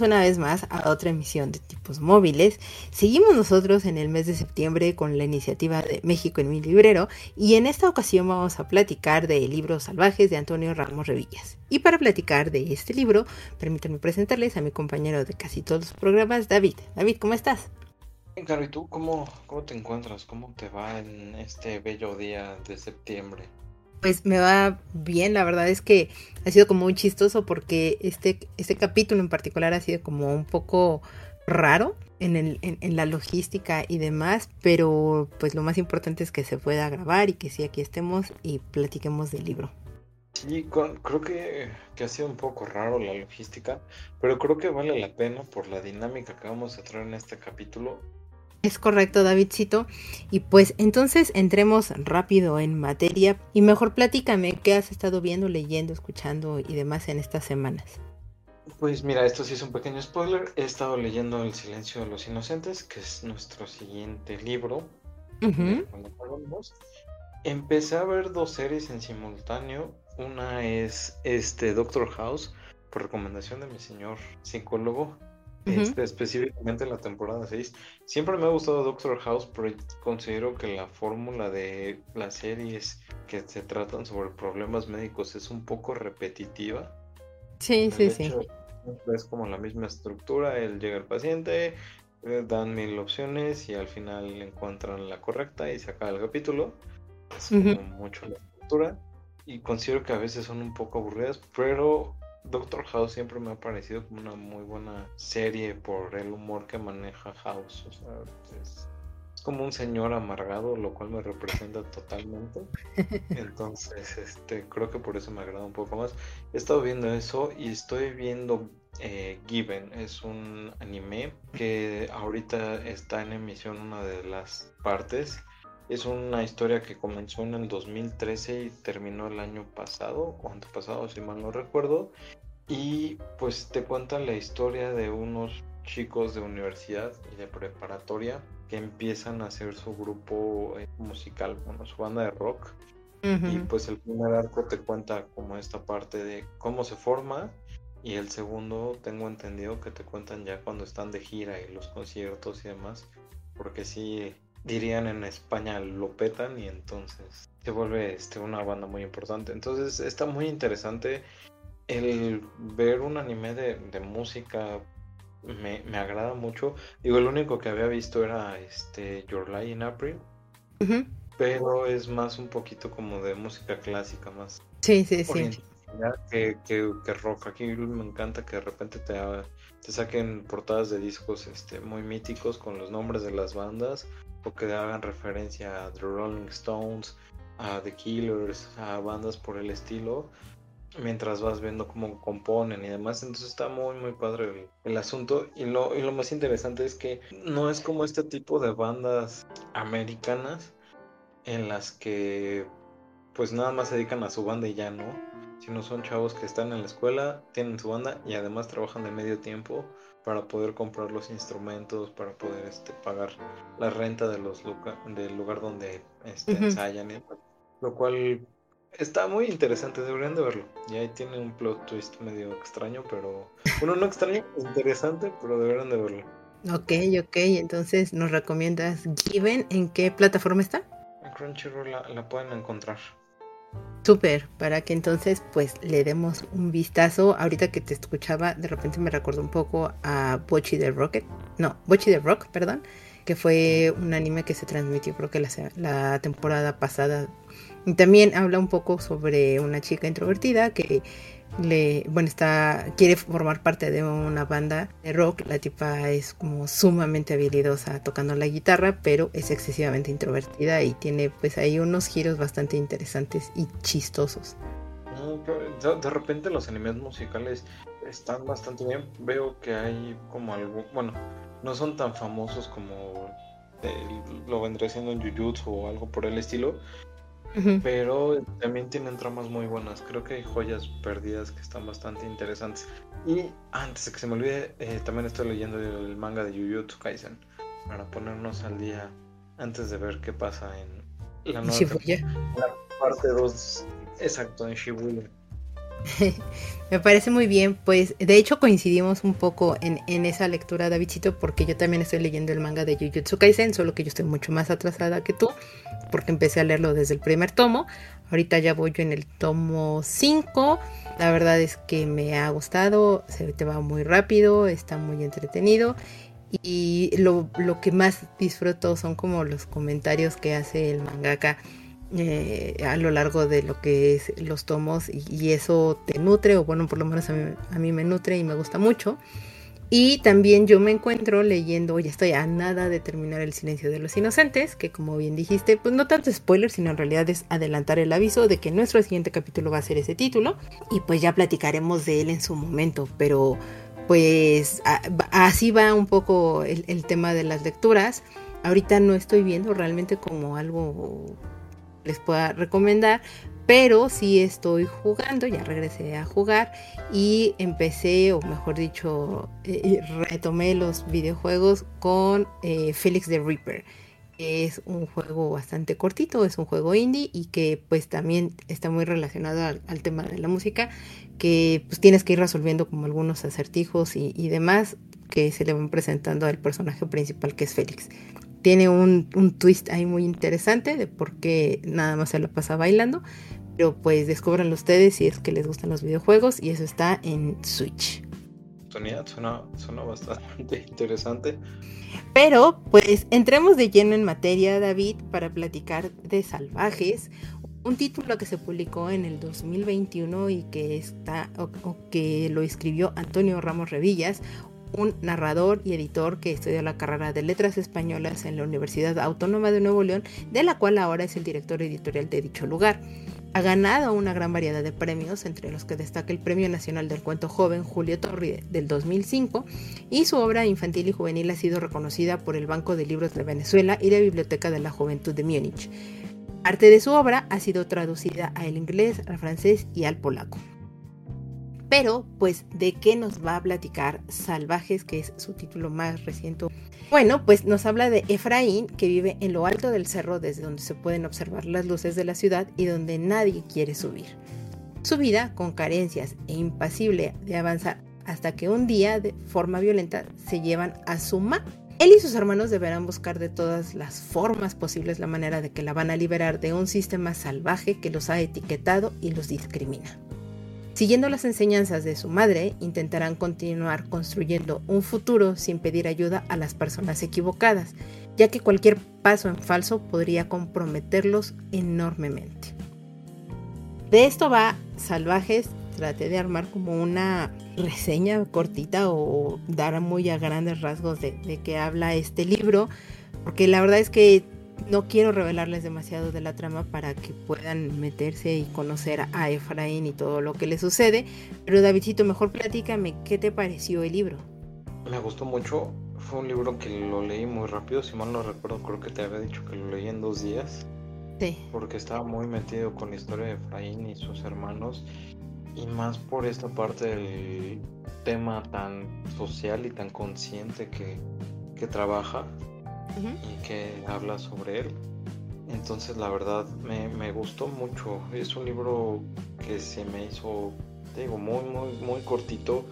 Una vez más a otra emisión de tipos móviles. Seguimos nosotros en el mes de septiembre con la iniciativa de México en mi librero y en esta ocasión vamos a platicar de Libros Salvajes de Antonio Ramos Revillas. Y para platicar de este libro, permítanme presentarles a mi compañero de casi todos los programas, David. David, ¿cómo estás? Bien, Caro, ¿y tú cómo, cómo te encuentras? ¿Cómo te va en este bello día de septiembre? Pues me va bien, la verdad es que ha sido como muy chistoso porque este, este capítulo en particular ha sido como un poco raro en, el, en, la logística y demás, pero pues lo más importante es que se pueda grabar y que sí aquí estemos y platiquemos del libro. Sí, creo que, que, ha sido un poco raro la logística, pero creo que vale la pena por la dinámica que vamos a traer en este capítulo es correcto, Davidcito. Y pues entonces entremos rápido en materia y mejor platícame qué has estado viendo, leyendo, escuchando y demás en estas semanas. Pues mira, esto sí es un pequeño spoiler. He estado leyendo El silencio de los inocentes, que es nuestro siguiente libro. Empecé a ver dos series en simultáneo. Una es este Doctor House, por recomendación de mi señor psicólogo, este, específicamente la temporada 6. Siempre me ha gustado Doctor House, pero considero que la fórmula de las series que se tratan sobre problemas médicos es un poco repetitiva. Sí, sí, sí. Es como la misma estructura, él llega al paciente, eh, dan mil opciones y al final encuentran la correcta y se acaba el capítulo. Es como mucho la estructura y considero que a veces son un poco aburridas, pero Doctor House siempre me ha parecido como una muy buena serie por el humor que maneja House. O sea, es, como un señor amargado, lo cual me representa totalmente. Entonces, este, creo que por eso me agrada un poco más. He estado viendo eso y estoy viendo eh, Given. Es un anime que ahorita está en emisión una de las partes. Es una historia que comenzó en el 2013 y terminó el año pasado o antepasado, si mal no recuerdo. Y pues te cuenta la historia de unos chicos de universidad y de preparatoria que empiezan a hacer su grupo eh, musical, bueno, su banda de rock. Y pues el primer arco te cuenta como esta parte de cómo se forma y el segundo tengo entendido que te cuentan ya cuando están de gira y los conciertos y demás, porque sí dirían en España lo petan y entonces se vuelve este, una banda muy importante. Entonces está muy interesante el ver un anime de, música me, agrada mucho. Digo, el único que había visto era este Your Lie in April. Pero es más un poquito como de música clásica, más. Sí, sí, sí. Que, que, que, rock. Aquí me encanta que de repente te, te saquen portadas de discos este, muy míticos con los nombres de las bandas que hagan referencia a The Rolling Stones, a The Killers, a bandas por el estilo mientras vas viendo cómo componen y demás. Entonces está muy, muy padre el, asunto. Y lo, y lo más interesante es que no es como este tipo de bandas americanas en las que pues nada más se dedican a su banda y ya no. Sino son chavos que están en la escuela, tienen su banda y además trabajan de medio tiempo para poder comprar los instrumentos, para poder este, pagar la renta de los del lugar donde este, ensayan. Lo cual Está muy interesante, deberían de verlo. Y ahí tiene un plot twist medio extraño, pero. Bueno, no extraño, interesante, pero deberían de verlo. Ok, ok, entonces nos recomiendas Given. ¿En qué plataforma está? En Crunchyroll la, pueden encontrar. Súper, para que entonces pues le demos un vistazo. Ahorita que te escuchaba, de repente me recordó un poco a Bochi the Rocket. No, Bochi the Rock, perdón. Que fue un anime que se transmitió creo que la, la temporada pasada y también habla un poco sobre una chica introvertida que le, bueno, está, quiere formar parte de una banda de rock. La tipa es como sumamente habilidosa tocando la guitarra, pero es excesivamente introvertida y tiene pues ahí unos giros bastante interesantes y chistosos. de, repente los animes musicales están bastante bien. Veo que hay como algo, bueno, no son tan famosos como lo vendría siendo en Jujutsu o algo por el estilo, pero también tienen tramas muy buenas. Creo que hay joyas perdidas que están bastante interesantes. Y antes de que se me olvide, eh, también estoy leyendo el manga de Jujutsu Kaisen para ponernos al día antes de ver qué pasa en la nueva la parte 2, exacto, en Shibuya. Me parece muy bien, pues de hecho coincidimos un poco en, en, esa lectura, Davidcito, porque yo también estoy leyendo el manga de Jujutsu Kaisen, solo que yo estoy mucho más atrasada que tú, porque empecé a leerlo desde el primer tomo. Ahorita ya voy yo en el tomo 5. La verdad es que me ha gustado, se te va muy rápido, está muy entretenido. Y lo, lo que más disfruto son como los comentarios que hace el mangaka eh, a lo largo de lo que es los tomos y, eso te nutre o bueno por lo menos a mí, me nutre y me gusta mucho. Y también yo me encuentro leyendo ya estoy a nada de terminar el silencio de los inocentes que como bien dijiste pues no tanto spoiler sino en realidad es adelantar el aviso de que nuestro siguiente capítulo va a ser ese título. Y pues ya platicaremos de él en su momento pero pues así va un poco el tema de las lecturas. Ahorita no estoy viendo realmente como algo les pueda recomendar, pero sí estoy jugando, ya regresé a jugar y empecé, o mejor dicho, eh, retomé los videojuegos con eh, Felix the Reaper. Es un juego bastante cortito, es un juego indie y que pues también está muy relacionado al, tema de la música, que pues tienes que ir resolviendo como algunos acertijos y, y demás que se le van presentando al personaje principal que es Félix tiene un, twist ahí muy interesante de por qué nada más se lo pasa bailando. Pero pues descubranlo ustedes si es que les gustan los videojuegos y eso está en Switch. Suena, suena bastante interesante. Pero pues entremos de lleno en materia, David, para platicar de Salvajes, un título que se publicó en el 2021 y que está o que lo escribió Antonio Ramos Revillas, un narrador y editor que estudió la carrera de Letras Españolas en la Universidad Autónoma de Nuevo León, de la cual ahora es el director editorial de dicho lugar. Ha ganado una gran variedad de premios, entre los que destaca el Premio Nacional del Cuento Joven Julio Torri del 2005, y su obra infantil y juvenil ha sido reconocida por el Banco de Libros de Venezuela y la Biblioteca de la Juventud de Múnich. Parte de su obra ha sido traducida al inglés, al francés y al polaco. Pero, pues, ¿de qué nos va a platicar Salvajes, que es su título más reciente? Bueno, pues nos habla de Efraín, que vive en lo alto del cerro desde donde se pueden observar las luces de la ciudad y donde nadie quiere subir. Su vida, con carencias e impasible de avanzar hasta que un día, de forma violenta, se llevan a su ma. Él y sus hermanos deberán buscar de todas las formas posibles la manera de que la van a liberar de un sistema salvaje que los ha etiquetado y los discrimina. Siguiendo las enseñanzas de su madre, intentarán continuar construyendo un futuro sin pedir ayuda a las personas equivocadas, ya que cualquier paso en falso podría comprometerlos enormemente. De esto va Salvajes, traté de armar como una reseña cortita o dar muy a grandes rasgos de, qué habla este libro, porque la verdad es que no quiero revelarles demasiado de la trama para que puedan meterse y conocer a Efraín y todo lo que le sucede. Pero Davidcito, mejor platícame, ¿qué te pareció el libro? Me gustó mucho. Fue un libro que lo leí muy rápido. Si mal no recuerdo, creo que te había dicho que lo leí en dos días. Sí. Porque estaba muy metido con la historia de Efraín y sus hermanos. Y más por esta parte del tema tan social y tan consciente que, que trabaja y que habla sobre él. Entonces la verdad me, me, gustó mucho. Es un libro que se me hizo, te digo, muy, muy, muy cortito.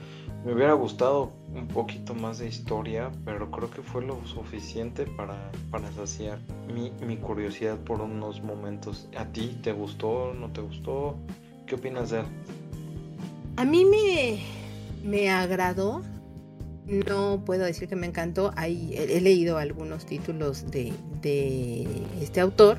Me hubiera gustado un poquito más de historia, pero creo que fue lo suficiente para, para saciar mi, mi curiosidad por unos momentos. ¿A ti te gustó? ¿No te gustó? ¿Qué opinas de él? A mí me, me agradó no puedo decir que me encantó. he, leído algunos títulos de, este autor.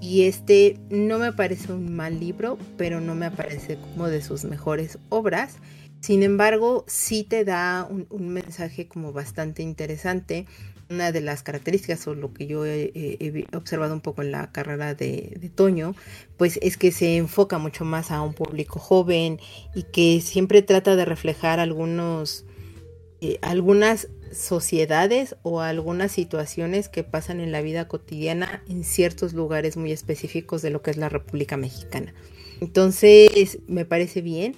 Y este no me parece un mal libro, pero no me parece como de sus mejores obras. Sin embargo, sí te da un, mensaje como bastante interesante una de las características o lo que yo he, observado un poco en la carrera de, Toño, pues es que se enfoca mucho más a un público joven y que siempre trata de reflejar algunos, eh, algunas sociedades o algunas situaciones que pasan en la vida cotidiana en ciertos lugares muy específicos de lo que es la República Mexicana. Entonces, me parece bien,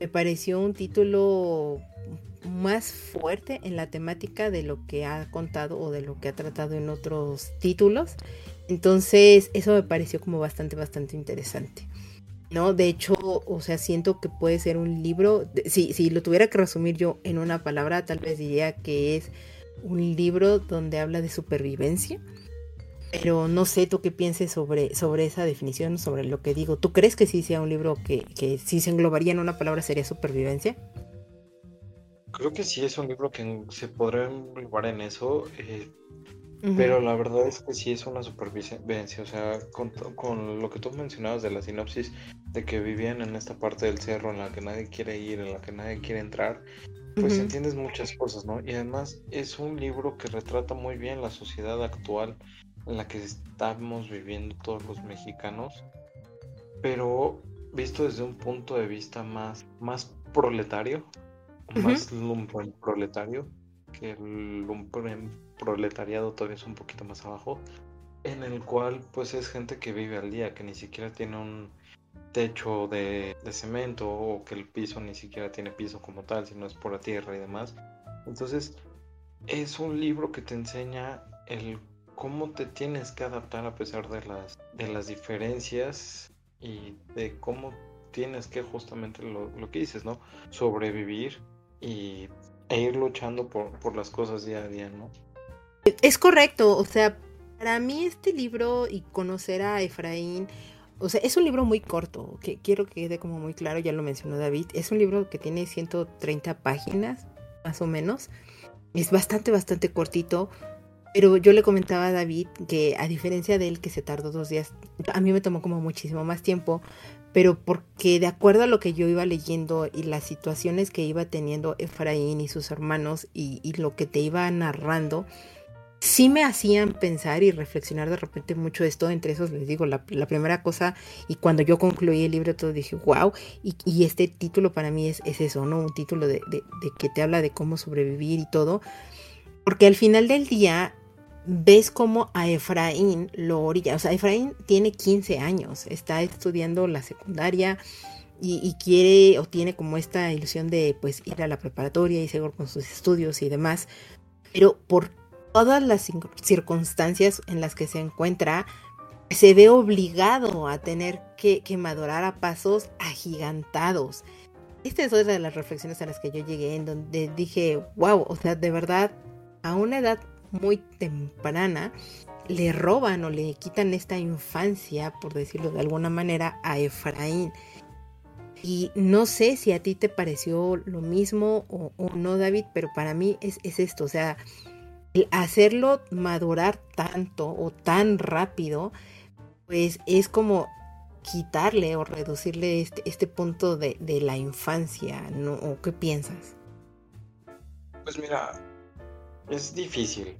me pareció un título más fuerte en la temática de lo que ha contado o de lo que ha tratado en otros títulos. Entonces, eso me pareció como bastante, bastante interesante. ¿No? De hecho, o sea, siento que puede ser un libro, si, si lo tuviera que resumir yo en una palabra, tal vez diría que es un libro donde habla de supervivencia. Pero no sé tú qué pienses sobre, sobre esa definición, sobre lo que digo. ¿Tú crees que sí sea un libro que, que si se englobaría en una palabra sería supervivencia? Creo que sí es un libro que se podría englobar en eso, eh, pero la verdad es que sí es una supervivencia. O sea, con, con, lo que tú mencionabas de la sinopsis, de que vivían en esta parte del cerro en la que nadie quiere ir, en la que nadie quiere entrar, pues entiendes muchas cosas, ¿no? Y además es un libro que retrata muy bien la sociedad actual en la que estamos viviendo todos los mexicanos, pero visto desde un punto de vista más, más proletario, más lumpen proletario, que el lumpen proletariado todavía es un poquito más abajo, en el cual pues es gente que vive al día, que ni siquiera tiene un techo de, cemento o que el piso ni siquiera tiene piso como tal, sino es por la tierra y demás. Entonces es un libro que te enseña el cómo te tienes que adaptar a pesar de las, de las diferencias y de cómo tienes que justamente lo, lo que dices, ¿no? Sobrevivir y, e ir luchando por, por las cosas día a día, ¿no? Es correcto, o sea, para mí este libro y conocer a Efraín, o sea, es un libro muy corto, que quiero que quede como muy claro, ya lo mencionó David, es un libro que tiene 130 páginas, más o menos, es bastante, bastante cortito, pero yo le comentaba a David que a diferencia de él que se tardó dos días, a mí me tomó como muchísimo más tiempo, pero porque de acuerdo a lo que yo iba leyendo y las situaciones que iba teniendo Efraín y sus hermanos y, lo que te iba narrando, sí me hacían pensar y reflexionar de repente mucho esto. Entre esos les digo, la, primera cosa, y cuando yo concluí el libro, todo dije, wow, y, este título para mí es, eso, ¿no? Un título de, de que te habla de cómo sobrevivir y todo. Porque al final del día, ves como a Efraín lo orilla. O sea, Efraín tiene 15 años, está estudiando la secundaria y, quiere o tiene como esta ilusión de pues ir a la preparatoria y seguir con sus estudios y demás. Pero por todas las circunstancias en las que se encuentra, se ve obligado a tener que, que madurar a pasos agigantados. Esta es otra de las reflexiones a las que yo llegué, en donde dije, wow, o sea, de verdad, a una edad muy temprana, le roban o le quitan esta infancia, por decirlo de alguna manera, a Efraín. Y no sé si a ti te pareció lo mismo o, no, David, pero para mí es, esto, o sea, hacerlo madurar tanto o tan rápido, pues es como quitarle o reducirle este, este punto de, de, la infancia, ¿no? ¿O qué piensas? Pues mira, es difícil.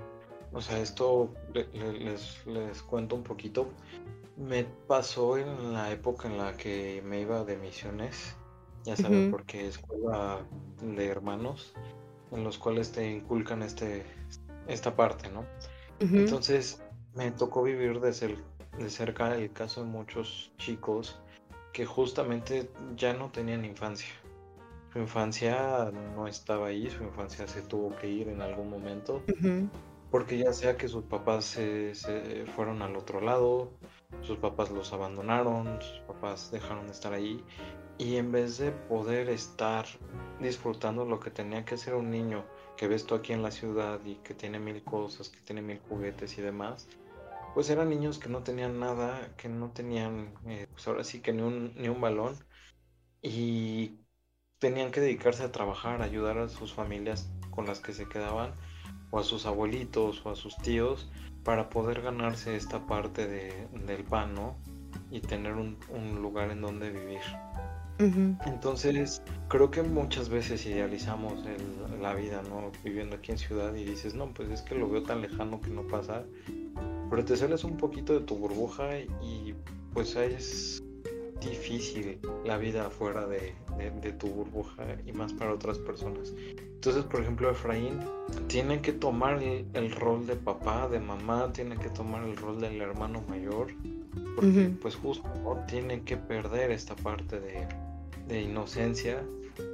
O sea, esto les, les cuento un poquito. Me pasó en la época en la que me iba de misiones, ya saben, porque escuela de hermanos, en los cuales te inculcan este, esta parte, ¿no? Entonces me tocó vivir de, de cerca el caso de muchos chicos que justamente ya no tenían infancia. Su infancia no estaba ahí, su infancia se tuvo que ir en algún momento, porque ya sea que sus papás se, fueron al otro lado, sus papás los abandonaron, sus papás dejaron de estar ahí, y en vez de poder estar disfrutando lo que tenía que hacer un niño que ves tú aquí en la ciudad y que tiene mil cosas, que tiene mil juguetes y demás, pues eran niños que no tenían nada, que no tenían, eh, pues ahora sí que ni un, ni un balón, y tenían que dedicarse a trabajar, a ayudar a sus familias con las que se quedaban, o a sus abuelitos o a sus tíos, para poder ganarse esta parte de, del pan, ¿no? Y tener un, lugar en donde vivir. Entonces, creo que muchas veces idealizamos la vida, ¿no? Viviendo aquí en ciudad y dices, no, pues es que lo veo tan lejano que no pasa. Pero te sales un poquito de tu burbuja y pues es difícil la vida afuera de, tu burbuja y más para otras personas. Entonces, por ejemplo, Efraín tiene que tomar el, rol de papá, de mamá, tiene que tomar el rol del hermano mayor, porque pues justo tiene que perder esta parte de, de inocencia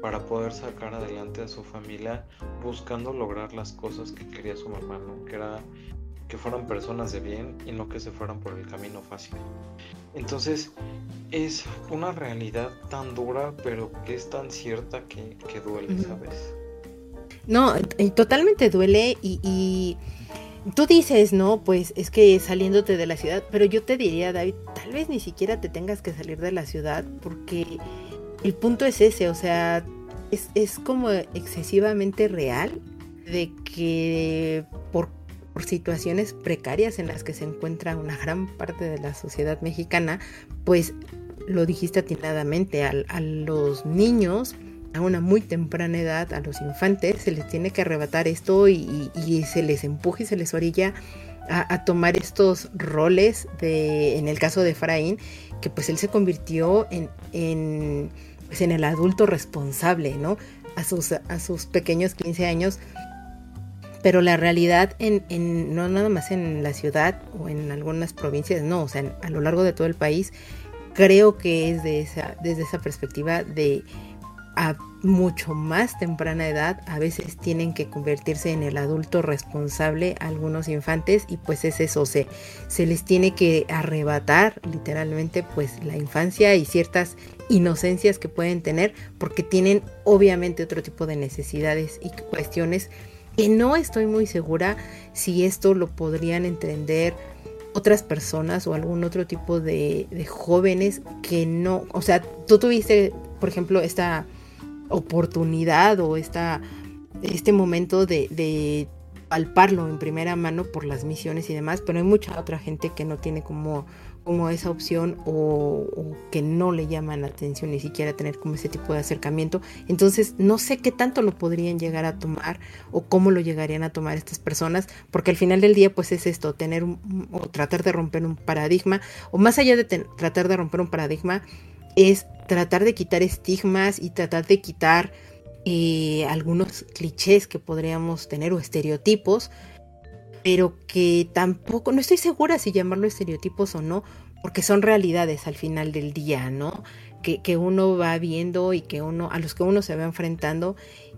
para poder sacar adelante a su familia buscando lograr las cosas que quería su mamá, ¿no? que era que fueran personas de bien y no que se fueran por el camino fácil. Entonces es una realidad tan dura pero que es tan cierta que, duele, ¿sabes? No, totalmente duele y, y tú dices, no, pues es que saliéndote de la ciudad, pero yo te diría, David, tal vez ni siquiera te tengas que salir de la ciudad porque el punto es ese, o sea, es, como excesivamente real de que por, situaciones precarias en las que se encuentra una gran parte de la sociedad mexicana, pues lo dijiste atinadamente, a, los niños a una muy temprana edad, a los infantes, se les tiene que arrebatar esto y, se les empuja y se les orilla a, tomar estos roles de, en el caso de Efraín, que pues él se convirtió en pues, en el adulto responsable, ¿no? A sus, a sus pequeños 15 años. Pero la realidad, en, no nada más en la ciudad o en algunas provincias, no, o sea, a lo largo de todo el país, creo que es de esa, desde esa perspectiva de a mucho más temprana edad a veces tienen que convertirse en el adulto responsable algunos infantes y pues es eso, se, se les tiene que arrebatar literalmente pues la infancia y ciertas inocencias que pueden tener porque tienen obviamente otro tipo de necesidades y cuestiones que no estoy muy segura si esto lo podrían entender otras personas o algún otro tipo de, jóvenes que no, o sea, tú tuviste, por ejemplo, esta oportunidad o esta, este momento de, de palparlo en primera mano por las misiones y demás, pero hay mucha otra gente que no tiene como como esa opción o, que no le llaman la atención ni siquiera tener como ese tipo de acercamiento. Entonces no sé qué tanto lo podrían llegar a tomar o cómo lo llegarían a tomar estas personas, porque al final del día pues es esto, tener o tratar de romper un paradigma o más allá de tratar de romper un paradigma es tratar de quitar estigmas y tratar de quitar eh, algunos clichés que podríamos tener o estereotipos pero que tampoco, no estoy segura si llamarlo estereotipos o no, porque son realidades al final del día, ¿no? Que, que, uno va viendo y que uno, a los que uno se va enfrentando,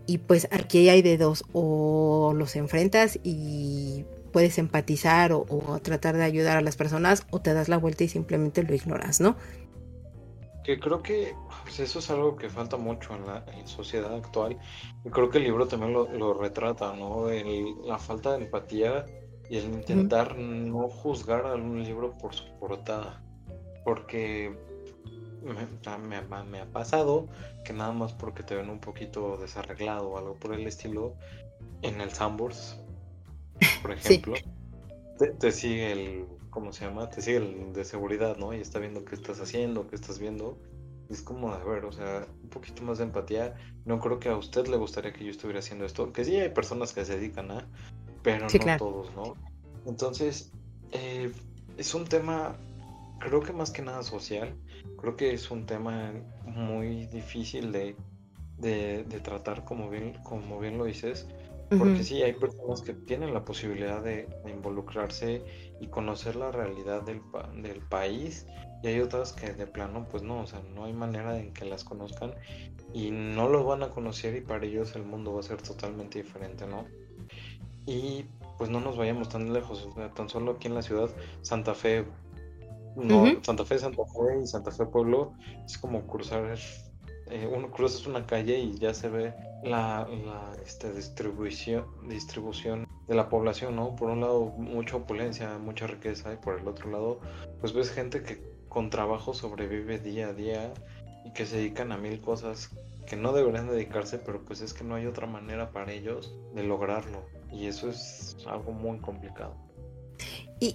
y pues aquí hay de dos, o los enfrentas y puedes empatizar o, tratar de ayudar a las personas, o te das la vuelta y simplemente lo ignoras, ¿no? Que creo que pues, eso es algo que falta mucho en la sociedad actual. Y creo que el libro también lo, retrata, ¿no? la falta de empatía y el intentar no juzgar a un libro por su portada. Porque me, me, ha pasado que nada más porque te ven un poquito desarreglado o algo por el estilo, en el Sambors, por ejemplo, te, te, sigue el, ¿cómo se llama? Te sigue el de seguridad, ¿no? Y está viendo qué estás haciendo, qué estás viendo es como, a ver, o sea, un poquito más de empatía. No creo que a usted le gustaría que yo estuviera haciendo esto. Que sí hay personas que se dedican a, pero no todos, ¿no? Entonces, eh, es un tema, creo que más que nada social. Creo que es un tema muy difícil de, de, tratar, como bien, como bien lo dices. Porque sí, hay personas que tienen la posibilidad de, involucrarse y conocer la realidad del, del país y hay otras que de plano, pues no, o sea, no hay manera en que las conozcan y no los van a conocer y para ellos el mundo va a ser totalmente diferente, ¿no? Y pues no nos vayamos tan lejos, o sea, tan solo aquí en la ciudad, Santa Fe, no, Santa Fe, Santa Fe y Santa Fe Pueblo es como cruzar, eh, uno cruzas una calle y ya se ve la, la este, distribución, distribución de la población, ¿no? Por un lado, mucha opulencia, mucha riqueza, y por el otro lado, pues ves gente que con trabajo sobrevive día a día y que se dedican a mil cosas que no deberían dedicarse, pero pues es que no hay otra manera para ellos de lograrlo. Y eso es algo muy complicado.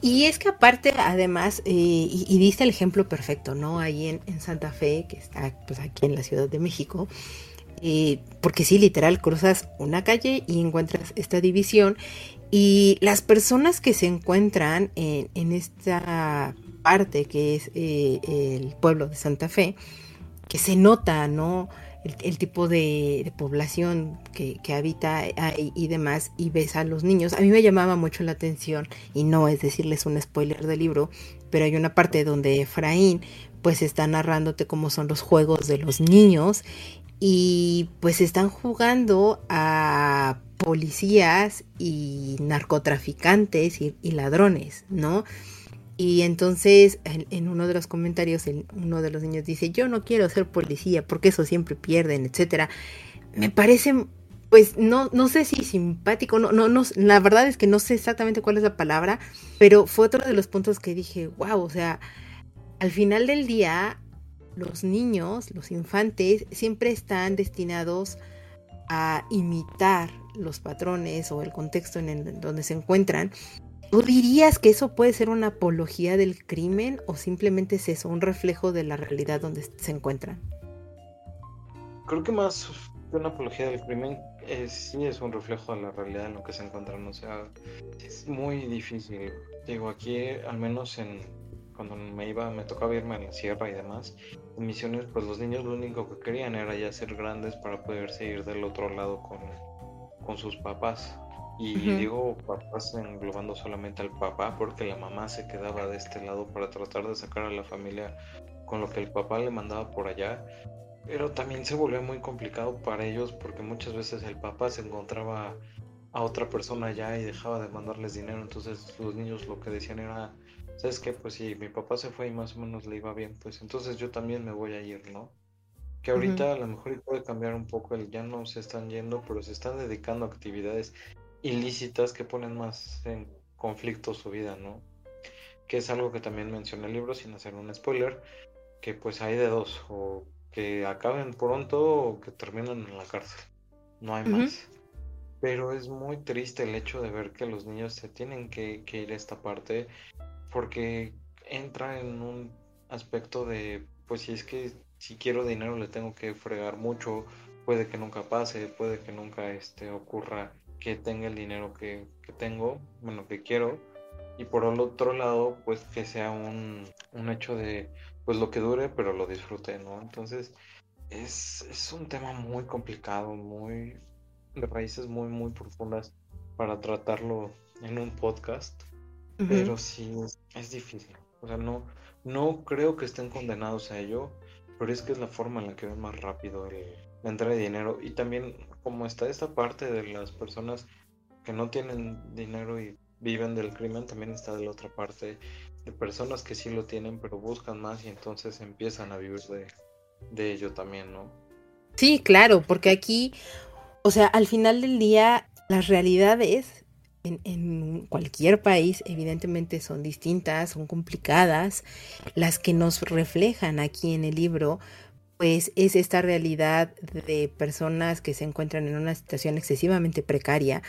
Y, es que aparte, además, eh, y, diste el ejemplo perfecto, ¿no? Ahí en, Santa Fe, que está pues aquí en la Ciudad de México, eh, porque sí, literal, cruzas una calle y encuentras esta división y las personas que se encuentran en, esta parte que es eh, el pueblo de Santa Fe, que se nota, ¿no? El, tipo de, población que, habita ahí y demás, y ves a los niños. A mí me llamaba mucho la atención, y no es decirles un spoiler del libro, pero hay una parte donde Efraín pues está narrándote cómo son los juegos de los niños y pues están jugando a policías y narcotraficantes y, ladrones, ¿no? Y entonces en, uno de los comentarios uno de los niños dice, yo no quiero ser policía porque eso siempre pierden, etcétera. Me parece, pues no, no sé si simpático, no, no, no, la verdad es que no sé exactamente cuál es la palabra, pero fue otro de los puntos que dije, wow, o sea, al final del día, los niños, los infantes, siempre están destinados a imitar los patrones o el contexto en donde se encuentran, ¿tú dirías que eso puede ser una apología del crimen o simplemente es eso, un reflejo de la realidad donde se encuentran? Creo que más que una apología del crimen sí es un reflejo de la realidad en lo que se encuentran. O sea, es muy difícil. Digo, aquí al menos en cuando me iba, me tocaba irme a la sierra y demás, en misiones, pues los niños lo único que querían era ya ser grandes para poderse ir del otro lado con, con sus papás. Y digo papás englobando solamente al papá porque la mamá se quedaba de este lado para tratar de sacar a la familia con lo que el papá le mandaba por allá. Pero también se volvió muy complicado para ellos porque muchas veces el papá se encontraba a otra persona allá y dejaba de mandarles dinero. Entonces los niños lo que decían era, ¿sabes qué? Pues si mi papá se fue y más o menos le iba bien, pues entonces yo también me voy a ir, ¿no? que ahorita a lo mejor puede cambiar un poco el ya no se están yendo, pero se están dedicando a actividades ilícitas que ponen más en conflicto su vida, ¿no? Que es algo que también menciona el libro sin hacer un spoiler, que pues hay de dos, o que acaben pronto o que terminen en la cárcel, no hay más. Pero es muy triste el hecho de ver que los niños se tienen que, que ir a esta parte porque entra en un aspecto de, pues si es que si quiero dinero le tengo que fregar mucho, puede que nunca pase, puede que nunca este, ocurra que tenga el dinero que, tengo, bueno, que quiero, y por el otro lado, pues que sea un, hecho de, pues lo que dure, pero lo disfrute, ¿no? Entonces, es, es un tema muy complicado, muy, de raíces muy, muy profundas para tratarlo en un podcast, pero sí, es, difícil, o sea, no, no creo que estén condenados a ello, pero es que es la forma en la que ven más rápido el, la entrada de dinero. Y también como está esta parte de las personas que no tienen dinero y viven del crimen, también está de la otra parte de personas que sí lo tienen, pero buscan más y entonces empiezan a vivir de, de ello también, ¿no? Sí, claro, porque aquí, o sea, al final del día, las realidades en, cualquier país evidentemente son distintas, son complicadas. Las que nos reflejan aquí en el libro, pues es esta realidad de personas que se encuentran en una situación excesivamente precaria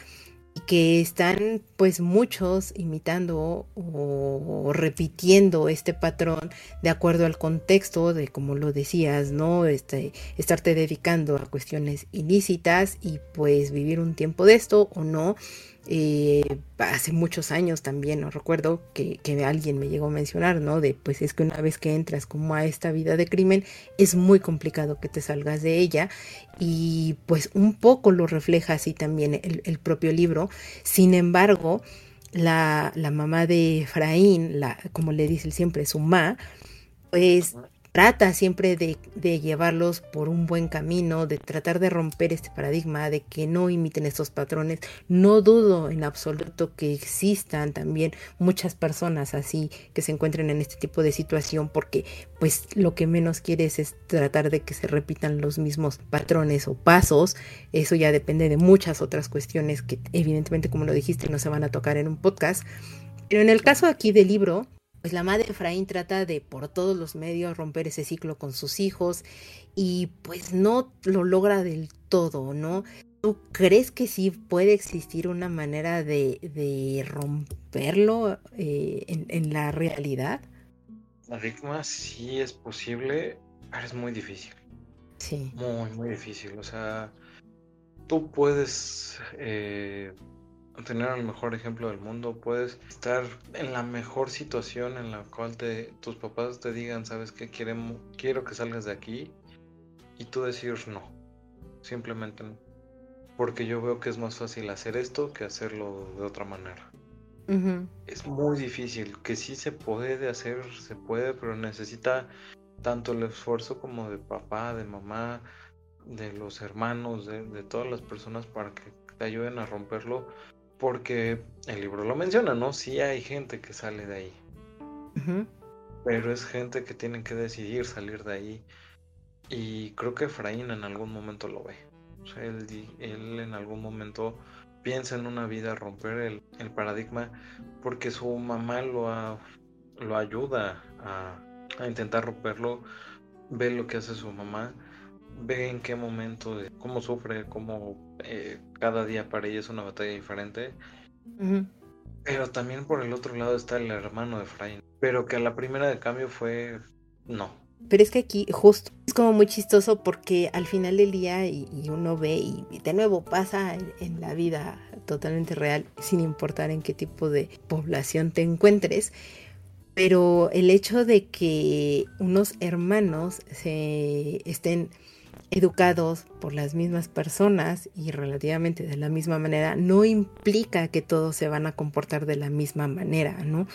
y que están pues muchos imitando o, repitiendo este patrón de acuerdo al contexto de como lo decías, ¿no? Este, estarte dedicando a cuestiones ilícitas y pues vivir un tiempo de esto o no eh, hace muchos años también, no recuerdo que, alguien me llegó a mencionar, ¿no? De pues es que una vez que entras como a esta vida de crimen, es muy complicado que te salgas de ella y pues un poco lo refleja así también el, propio libro. Sin embargo, la, la mamá de Efraín, la, como le dice siempre, su ma, pues trata siempre de, llevarlos por un buen camino, de tratar de romper este paradigma, de que no imiten estos patrones. No dudo en absoluto que existan también muchas personas así que se encuentren en este tipo de situación porque pues lo que menos quieres es tratar de que se repitan los mismos patrones o pasos. Eso ya depende de muchas otras cuestiones que evidentemente como lo dijiste no se van a tocar en un podcast. Pero en el caso aquí del libro, pues la madre Efraín trata de por todos los medios romper ese ciclo con sus hijos y pues no lo logra del todo, ¿no? ¿Tú crees que sí puede existir una manera de, romperlo eh, en, la realidad? Paradigma sí es posible, pero es muy difícil. Sí. Muy, muy difícil. O sea, tú puedes eh, tener el mejor ejemplo del mundo, puedes estar en la mejor situación en la cual te, tus papás te digan, sabes queremos, quiero que salgas de aquí, y tú decir no, simplemente no. Porque yo veo que es más fácil hacer esto que hacerlo de otra manera. Es muy difícil, que sí se puede hacer, se puede, pero necesita tanto el esfuerzo como de papá, de mamá, de los hermanos, de, todas las personas para que te ayuden a romperlo, porque el libro lo menciona, ¿no? Sí hay gente que sale de ahí, pero es gente que tiene que decidir salir de ahí, y creo que Efraín en algún momento lo ve. Él, él en algún momento piensa en una vida romper el, paradigma porque su mamá lo, lo ayuda a, intentar romperlo, ve lo que hace su mamá, ve en qué momento, cómo sufre, cómo eh, cada día para ella es una batalla diferente. Pero también por el otro lado está el hermano de Efraín, pero que a la primera de cambio fue no, pero es que aquí justo es como muy chistoso porque al final del día y, uno ve y, de nuevo pasa en, la vida totalmente real sin importar en qué tipo de población te encuentres. Pero el hecho de que unos hermanos se estén educados por las mismas personas y relativamente de la misma manera no implica que todos se van a comportar de la misma manera, ¿no?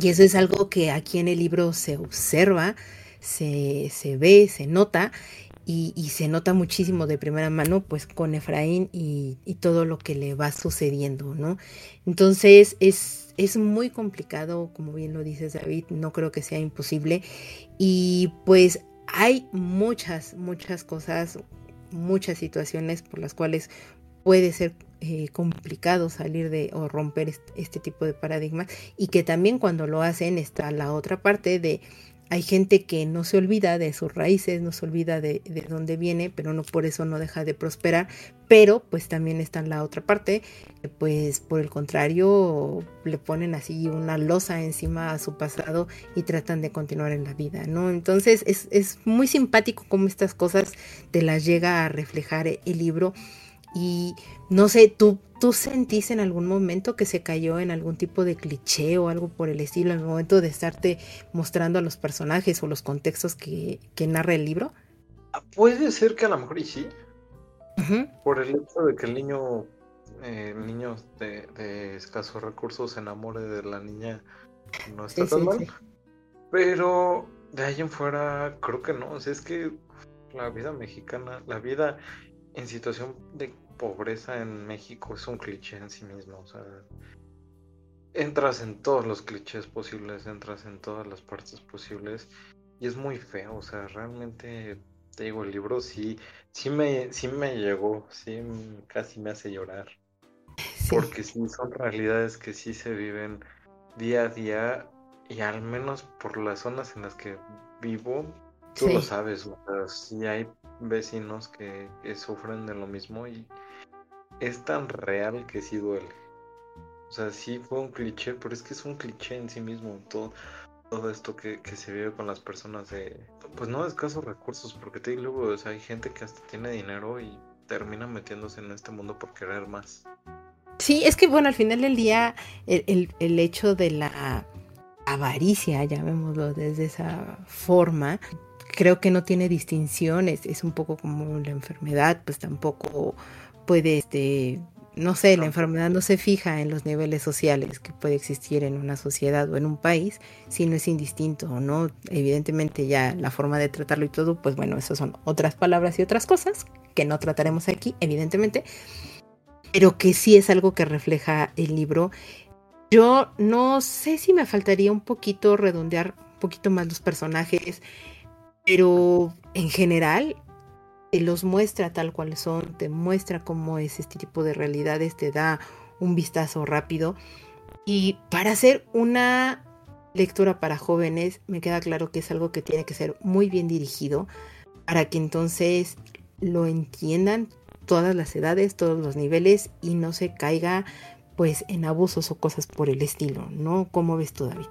Y eso es algo que aquí en el libro se observa, se, ve, se nota y, se nota muchísimo de primera mano pues con Efraín y, todo lo que le va sucediendo, ¿no? Entonces es, es muy complicado, como bien lo dices David, no creo que sea imposible y pues hay muchas, muchas cosas, muchas situaciones por las cuales puede ser eh, complicado salir de o romper este, tipo de paradigmas y que también cuando lo hacen está la otra parte de hay gente que no se olvida de sus raíces, no se olvida de, de dónde viene, pero no por eso no deja de prosperar, pero pues también está la otra parte, pues por el contrario le ponen así una losa encima a su pasado y tratan de continuar en la vida, ¿no? Entonces es, es muy simpático cómo estas cosas te las llega a reflejar el libro y no sé, ¿tú, ¿tú sentís en algún momento que se cayó en algún tipo de cliché o algo por el estilo en el momento de estarte mostrando a los personajes o los contextos que, narra el libro? Ah, puede ser que a lo mejor y sí. Por el hecho de que el niño, eh, el niño de, escasos recursos se enamore de la niña, no está tan mal. Pero de ahí en fuera, creo que no. O sea, es que la vida mexicana, la vida en situación de pobreza en México es un cliché en sí mismo. O sea, entras en todos los clichés posibles, entras en todas las partes posibles y es muy feo. O sea, realmente te digo, el libro sí, sí me, sí me llegó, sí casi me hace llorar. Porque sí son realidades que sí se viven día a día y al menos por las zonas en las que vivo, tú lo sabes, o sea, sí hay vecinos que, sufren de lo mismo y es tan real que sí duele. O sea, sí fue un cliché, pero es que es un cliché en sí mismo todo, todo esto que, se vive con las personas de, pues no de escasos recursos, porque te digo, o sea, hay gente que hasta tiene dinero y termina metiéndose en este mundo por querer más. Sí, es que bueno, al final del día el, el hecho de la avaricia, llamémoslo desde esa forma, creo que no tiene distinciones, es un poco como la enfermedad, pues tampoco puede, este, no sé, la enfermedad no se fija en los niveles sociales que puede existir en una sociedad o en un país, sino es indistinto, ¿no? Evidentemente ya la forma de tratarlo y todo, pues bueno, esas son otras palabras y otras cosas que no trataremos aquí, evidentemente, pero que sí es algo que refleja el libro. Yo no sé si me faltaría un poquito redondear un poquito más los personajes, pero en general te los muestra tal cual son, te muestra cómo es este tipo de realidades, te da un vistazo rápido. Y para hacer una lectura para jóvenes, me queda claro que es algo que tiene que ser muy bien dirigido para que entonces lo entiendan todas las edades, todos los niveles y no se caiga pues en abusos o cosas por el estilo, ¿no? ¿Cómo ves tú, David?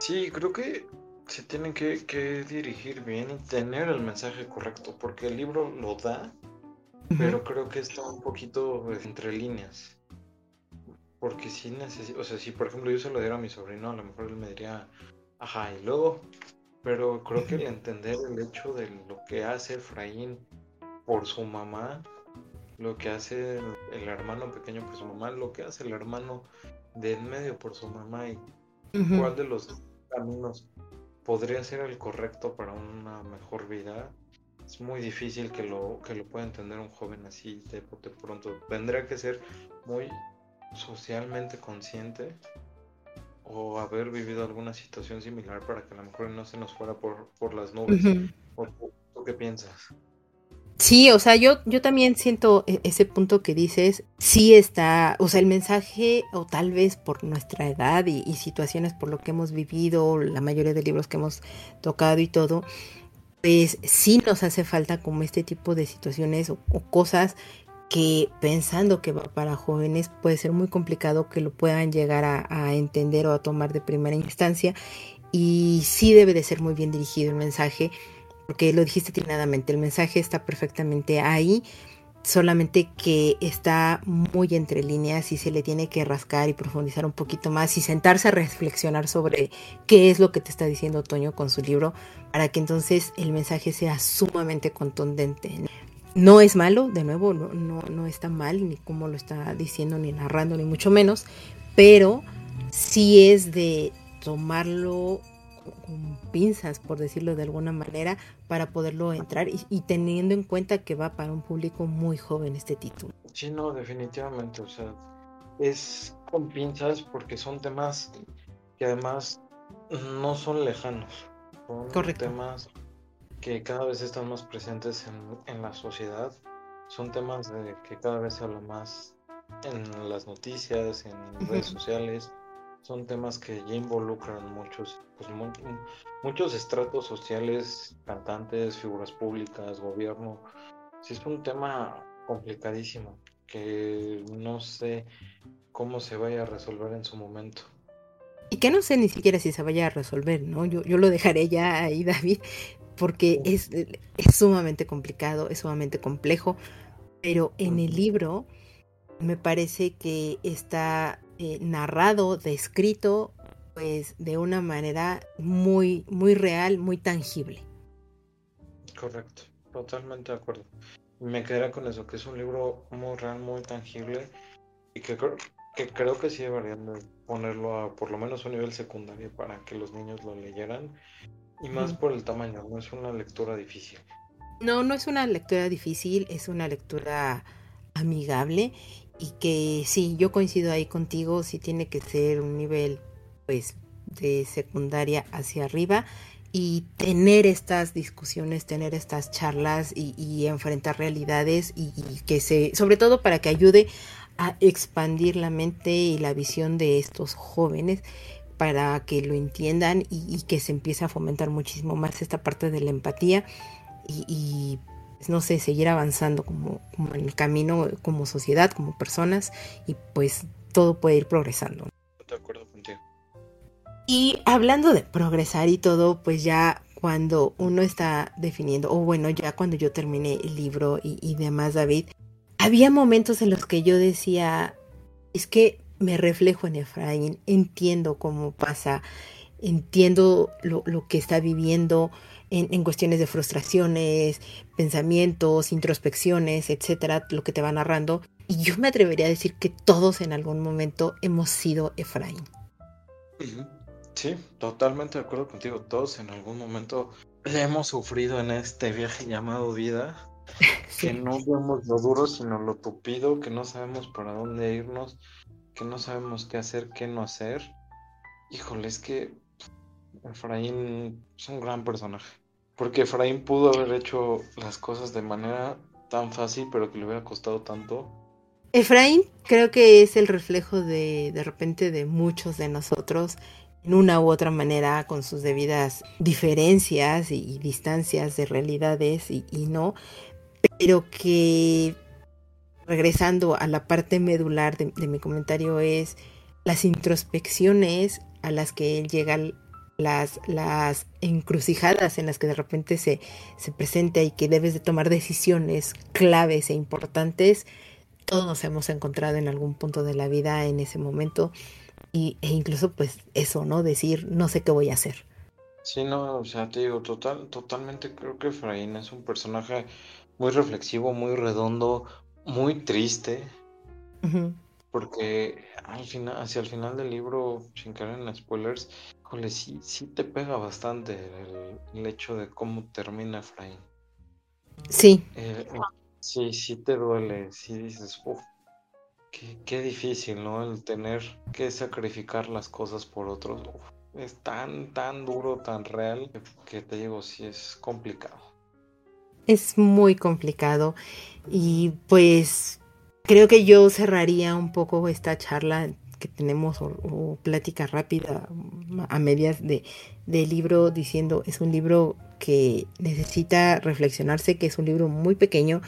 Sí, creo que se tienen que, que dirigir bien y tener el mensaje correcto, porque el libro lo da, pero creo que está un poquito entre líneas. Porque si necesito, o sea, si por ejemplo yo se lo diera a mi sobrino, a lo mejor él me diría, ajá, y luego, pero creo que el entender el hecho de lo que hace Efraín por su mamá, lo que hace el hermano pequeño por su mamá, lo que hace el hermano de en medio por su mamá y cuál de los caminos podría ser el correcto para una mejor vida, es muy difícil que lo, que lo pueda entender un joven así de, de pronto. Tendría que ser muy socialmente consciente o haber vivido alguna situación similar para que a lo mejor no se nos fuera por, por las nubes. ¿Tú qué piensas? Sí, o sea, yo, yo también siento e, ese punto que dices, sí está, o sea, el mensaje, o tal vez por nuestra edad y, situaciones por lo que hemos vivido, la mayoría de libros que hemos tocado y todo, pues sí nos hace falta como este tipo de situaciones o cosas que pensando que va para jóvenes puede ser muy complicado que lo puedan llegar a, entender o a tomar de primera instancia y sí debe de ser muy bien dirigido el mensaje porque lo dijiste tiradamente, el mensaje está perfectamente ahí solamente que está muy entre líneas y se le tiene que rascar y profundizar un poquito más y sentarse a reflexionar sobre qué es lo que te está diciendo Toño con su libro para que entonces el mensaje sea sumamente contundente. No es malo, de nuevo, no, no, está mal, ni como lo está diciendo, ni narrando, ni mucho menos, pero sí es de tomarlo con pinzas, por decirlo de alguna manera, para poderlo entrar y, teniendo en cuenta que va para un público muy joven este título. Sí, no, definitivamente, o sea, es con pinzas porque son temas que además no son lejanos, son Correcto. temas que cada vez están más presentes en, la sociedad. Son temas de que cada vez se habla más en las noticias, en redes sociales. Son temas que ya involucran muchos, pues, muchos estratos sociales, cantantes, figuras públicas, gobierno. Sí, es un tema complicadísimo que no sé cómo se vaya a resolver en su momento. Y que no sé ni siquiera si se vaya a resolver, ¿no? Yo, yo lo dejaré ya ahí, David, porque es, sumamente complicado, es sumamente complejo, pero en el libro me parece que está eh, narrado, descrito, pues de una manera muy, muy real, muy tangible. Correcto, totalmente de acuerdo. Me quedaría con eso, que es un libro muy real, muy tangible y que, que creo que sí deberían ponerlo a por lo menos a un nivel secundario para que los niños lo leyeran y más por el tamaño, no es una lectura difícil. No, no es una lectura difícil, es una lectura amigable y que sí, yo coincido ahí contigo, sí tiene que ser un nivel pues de secundaria hacia arriba y tener estas discusiones, tener estas charlas y, enfrentar realidades y, y, que se, sobre todo para que ayude a expandir la mente y la visión de estos jóvenes para que lo entiendan y, que se empiece a fomentar muchísimo más esta parte de la empatía y, no sé, seguir avanzando como, en el camino como sociedad, como personas y pues todo puede ir progresando. De acuerdo contigo. Y hablando de progresar y todo, pues ya cuando uno está definiendo, o bueno, ya cuando yo terminé el libro y, y demás, David, había momentos en los que yo decía, es que me reflejo en Efraín, entiendo cómo pasa, entiendo lo, que está viviendo en, cuestiones de frustraciones, pensamientos, introspecciones, etcétera, lo que te va narrando. Y yo me atrevería a decir que todos en algún momento hemos sido Efraín. Sí, totalmente de acuerdo contigo. Todos en algún momento le hemos sufrido en este viaje llamado vida. Que no vemos lo duro, sino lo tupido, que no sabemos para dónde irnos, que no sabemos qué hacer, qué no hacer. Híjole, es que Efraín es un gran personaje. Porque Efraín pudo haber hecho las cosas de manera tan fácil, pero que le hubiera costado tanto. Efraín creo que es el reflejo de de repente de muchos de nosotros en una u otra manera con sus debidas diferencias y, distancias de realidades y, no, pero que regresando a la parte medular de, mi comentario, es las introspecciones a las que él llega, las, las encrucijadas en las que de repente se, se presenta y que debes de tomar decisiones claves e importantes, todos nos hemos encontrado en algún punto de la vida en ese momento y, e incluso pues eso, ¿no? Decir, no sé qué voy a hacer. Sí, no, o sea, te digo, total, totalmente creo que Efraín es un personaje muy reflexivo, muy redondo, muy triste. Porque al final, hacia el final del libro, sin caer en spoilers, híjole, sí, sí te pega bastante el, hecho de cómo termina Efraín. Sí. Eh, sí, sí te duele, sí dices, uff, qué, difícil, ¿no? El tener que sacrificar las cosas por otros. es tan, tan duro, tan real, que te digo, sí es complicado. Es muy complicado y pues creo que yo cerraría un poco esta charla que tenemos o, plática rápida a medias de, del libro diciendo es un libro que necesita reflexionarse, que es un libro muy pequeño,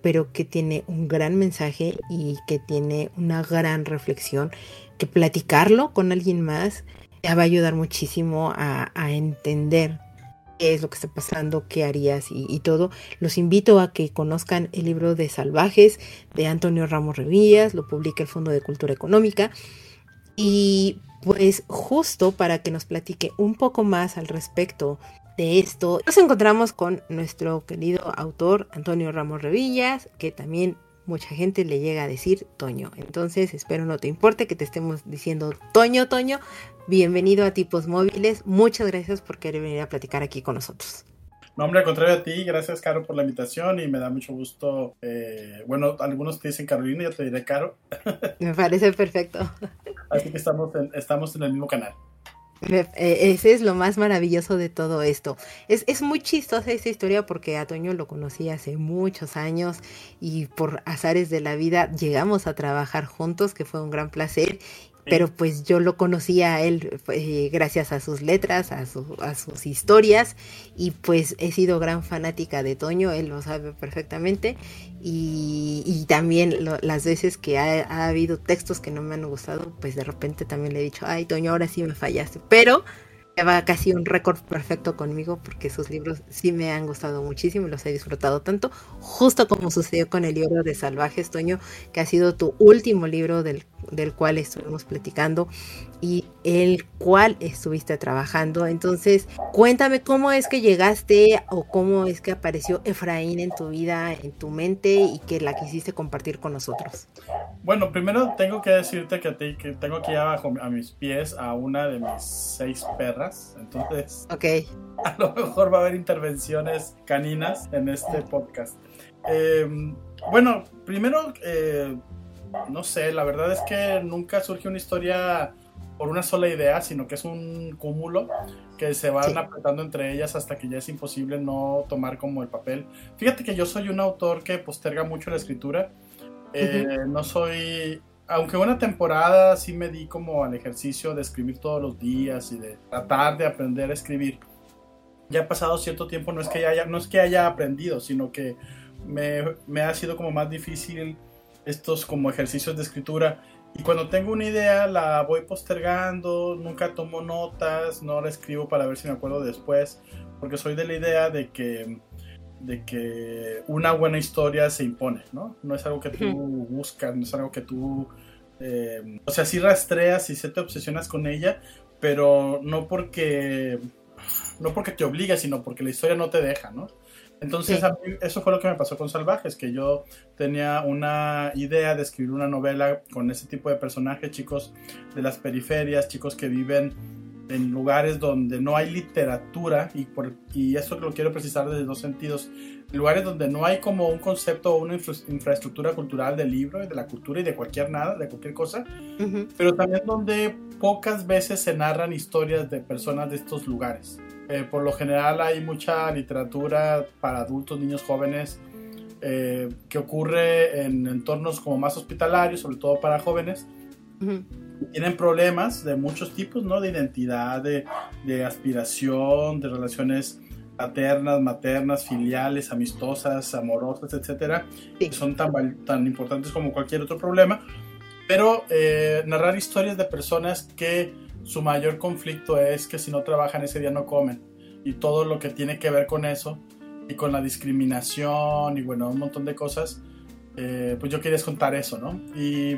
pero que tiene un gran mensaje y que tiene una gran reflexión, que platicarlo con alguien más va a ayudar muchísimo a, entender qué es lo que está pasando, qué harías y, todo. Los invito a que conozcan el libro de Salvajes de Antonio Ramos Revillas, lo publica el Fondo de Cultura Económica. Y pues justo para que nos platique un poco más al respecto de esto, nos encontramos con nuestro querido autor Antonio Ramos Revillas, que también mucha gente le llega a decir Toño. Entonces, espero no te importe que te estemos diciendo Toño, Toño. Bienvenido a Tipos Móviles. Muchas gracias por querer venir a platicar aquí con nosotros. No, hombre, al contrario a ti, gracias, Caro, por la invitación y me da mucho gusto. Eh, bueno, algunos te dicen Carolina, yo te diré Caro. Me parece perfecto. Así que estamos en, estamos en el mismo canal. Eh, ese es lo más maravilloso de todo esto. Es, es, muy chistosa esa historia porque a lo conocí hace muchos años y por azares de la vida llegamos a trabajar juntos, que fue un gran placer pero pues yo lo conocía a él eh, gracias a sus letras, a, a, sus historias y pues he sido gran fanática de Toño, él lo sabe perfectamente y, y también las veces que ha, ha, habido textos que no me han gustado, pues de repente también le he dicho, ay Toño, ahora sí me fallaste, pero lleva casi un récord perfecto conmigo porque sus libros sí me han gustado muchísimo y los he disfrutado tanto, justo como sucedió con el libro de Salvajes, Toño, que ha sido tu último libro del, del cual estuvimos platicando y el cual estuviste trabajando. Entonces, cuéntame cómo es que llegaste o cómo es que apareció Efraín en tu vida, en tu mente y que la quisiste compartir con nosotros. Bueno, primero tengo que decirte que, que tengo aquí abajo a mis pies a una de mis seis perras. Entonces, okay. a lo mejor va a haber intervenciones caninas en este podcast. Em, bueno, primero, eh, no sé, la verdad es que nunca surge una historia por una sola idea, sino que es un cúmulo que se van apretando entre ellas hasta que ya es imposible no tomar como el papel. Fíjate que yo soy un autor que posterga mucho la escritura eh, no soy, aunque una temporada sí me di como al ejercicio de escribir todos los días y de tratar de aprender a escribir. Ya ha pasado cierto tiempo, no es que haya, no es que haya aprendido, sino que me, me ha sido como más difícil estos como ejercicios de escritura. Y cuando tengo una idea la voy postergando, nunca tomo notas, no la escribo para ver si me acuerdo después, porque soy de la idea de que de que una buena historia se impone, ¿no? No es algo que tú buscas, no es algo que tú... Eh, o sea, sí rastreas y sí te obsesionas con ella, pero no porque... No porque te obliga, sino porque la historia no te deja, ¿no? Entonces, eso fue lo que me pasó con Salvajes, que yo tenía una idea de escribir una novela con ese tipo de personajes, chicos de las periferias, chicos que viven en lugares donde no hay literatura, y, por, y eso lo quiero precisar desde dos sentidos, lugares donde no hay como un concepto o una infraestructura cultural del libro, de la cultura y de cualquier nada, de cualquier cosa, pero también donde pocas veces se narran historias de personas de estos lugares. Eh, por lo general hay mucha literatura para adultos, niños jóvenes, eh, que ocurre en entornos como más hospitalarios, sobre todo para jóvenes, tienen problemas de muchos tipos, ¿no? De identidad, de, de aspiración, de relaciones paternas, maternas, filiales, amistosas, amorosas, etcétera, que son tan, tan importantes como cualquier otro problema. Pero eh, narrar historias de personas que su mayor conflicto es que si no trabajan ese día no comen. Y todo lo que tiene que ver con eso y con la discriminación y bueno, un montón de cosas, eh, pues yo quería contar eso, ¿no? Y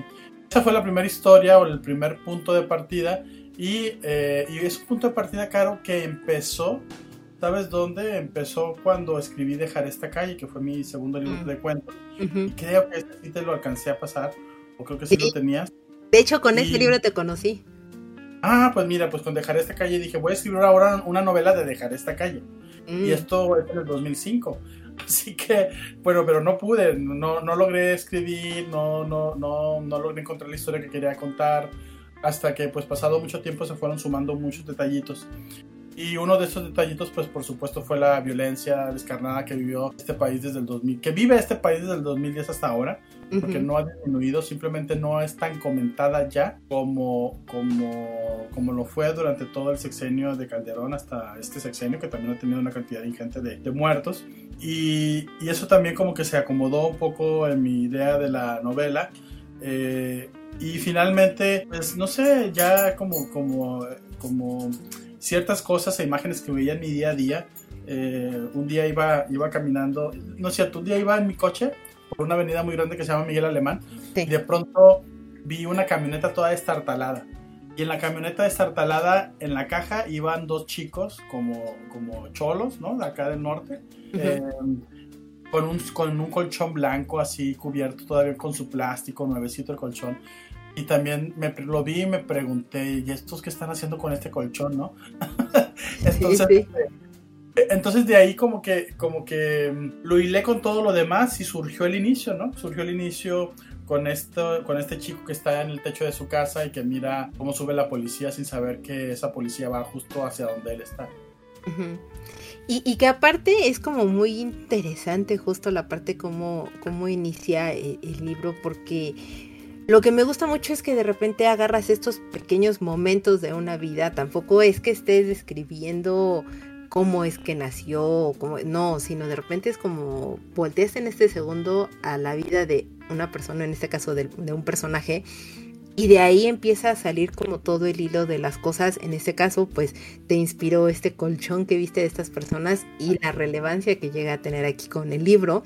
esa fue la primera historia o el primer punto de partida y, eh, y es un punto de partida, Caro, que empezó, ¿sabes dónde? Empezó cuando escribí Dejar esta calle, que fue mi segundo libro mm. de cuentos. y creo que este sí te lo alcancé a pasar, o creo que sí, lo tenías. De hecho, con ese libro te conocí. Ah, pues mira, pues con Dejar esta calle dije, voy a escribir ahora una novela de Dejar esta calle. Y mm. esto es en el 2005. Así que, bueno, pero no pude, no, no logré escribir, no, no, no, no logré encontrar la historia que quería contar, hasta que pues pasado mucho tiempo se fueron sumando muchos detallitos. Y uno de esos detallitos, pues por supuesto, fue la violencia descarnada que vivió este país desde el 2000, que vive este país desde el 2010 hasta ahora, porque no ha disminuido, simplemente no es tan comentada ya como, como, como lo fue durante todo el sexenio de Calderón hasta este sexenio, que también ha tenido una cantidad ingente de, de muertos. Y, y, eso también como que se acomodó un poco en mi idea de la novela. Eh, y finalmente, pues no sé, ya como, como, como ciertas cosas e imágenes que veía en mi día a día. Eh, un día iba, iba caminando, no es cierto, un día iba en mi coche por una avenida muy grande que se llama Miguel Alemán y de pronto vi una camioneta toda destartalada. Y en la camioneta destartalada, en la caja, iban dos chicos como, como cholos, ¿no? De acá del norte. Eh, con un, con un colchón blanco así cubierto todavía con su plástico, nuevecito el colchón. Y también me, lo vi y me pregunté, ¿y estos qué están haciendo con este colchón, no? entonces, eh, entonces de ahí como que, como que mm, lo hilé con todo lo demás y surgió el inicio, ¿no? Surgió el inicio con, esto, con este chico que está en el techo de su casa y que mira cómo sube la policía sin saber que esa policía va justo hacia donde él está. y, que aparte es como muy interesante justo la parte como, cómo inicia el libro porque lo que me gusta mucho es que de repente agarras estos pequeños momentos de una vida, tampoco es que estés describiendo cómo es que nació, cómo, no, sino de repente es como volteas en este segundo a la vida de una persona, en este caso de, un personaje, y de ahí empieza a salir como todo el hilo de las cosas. En este caso, pues te inspiró este colchón que viste de estas personas y la relevancia que llega a tener aquí con el libro.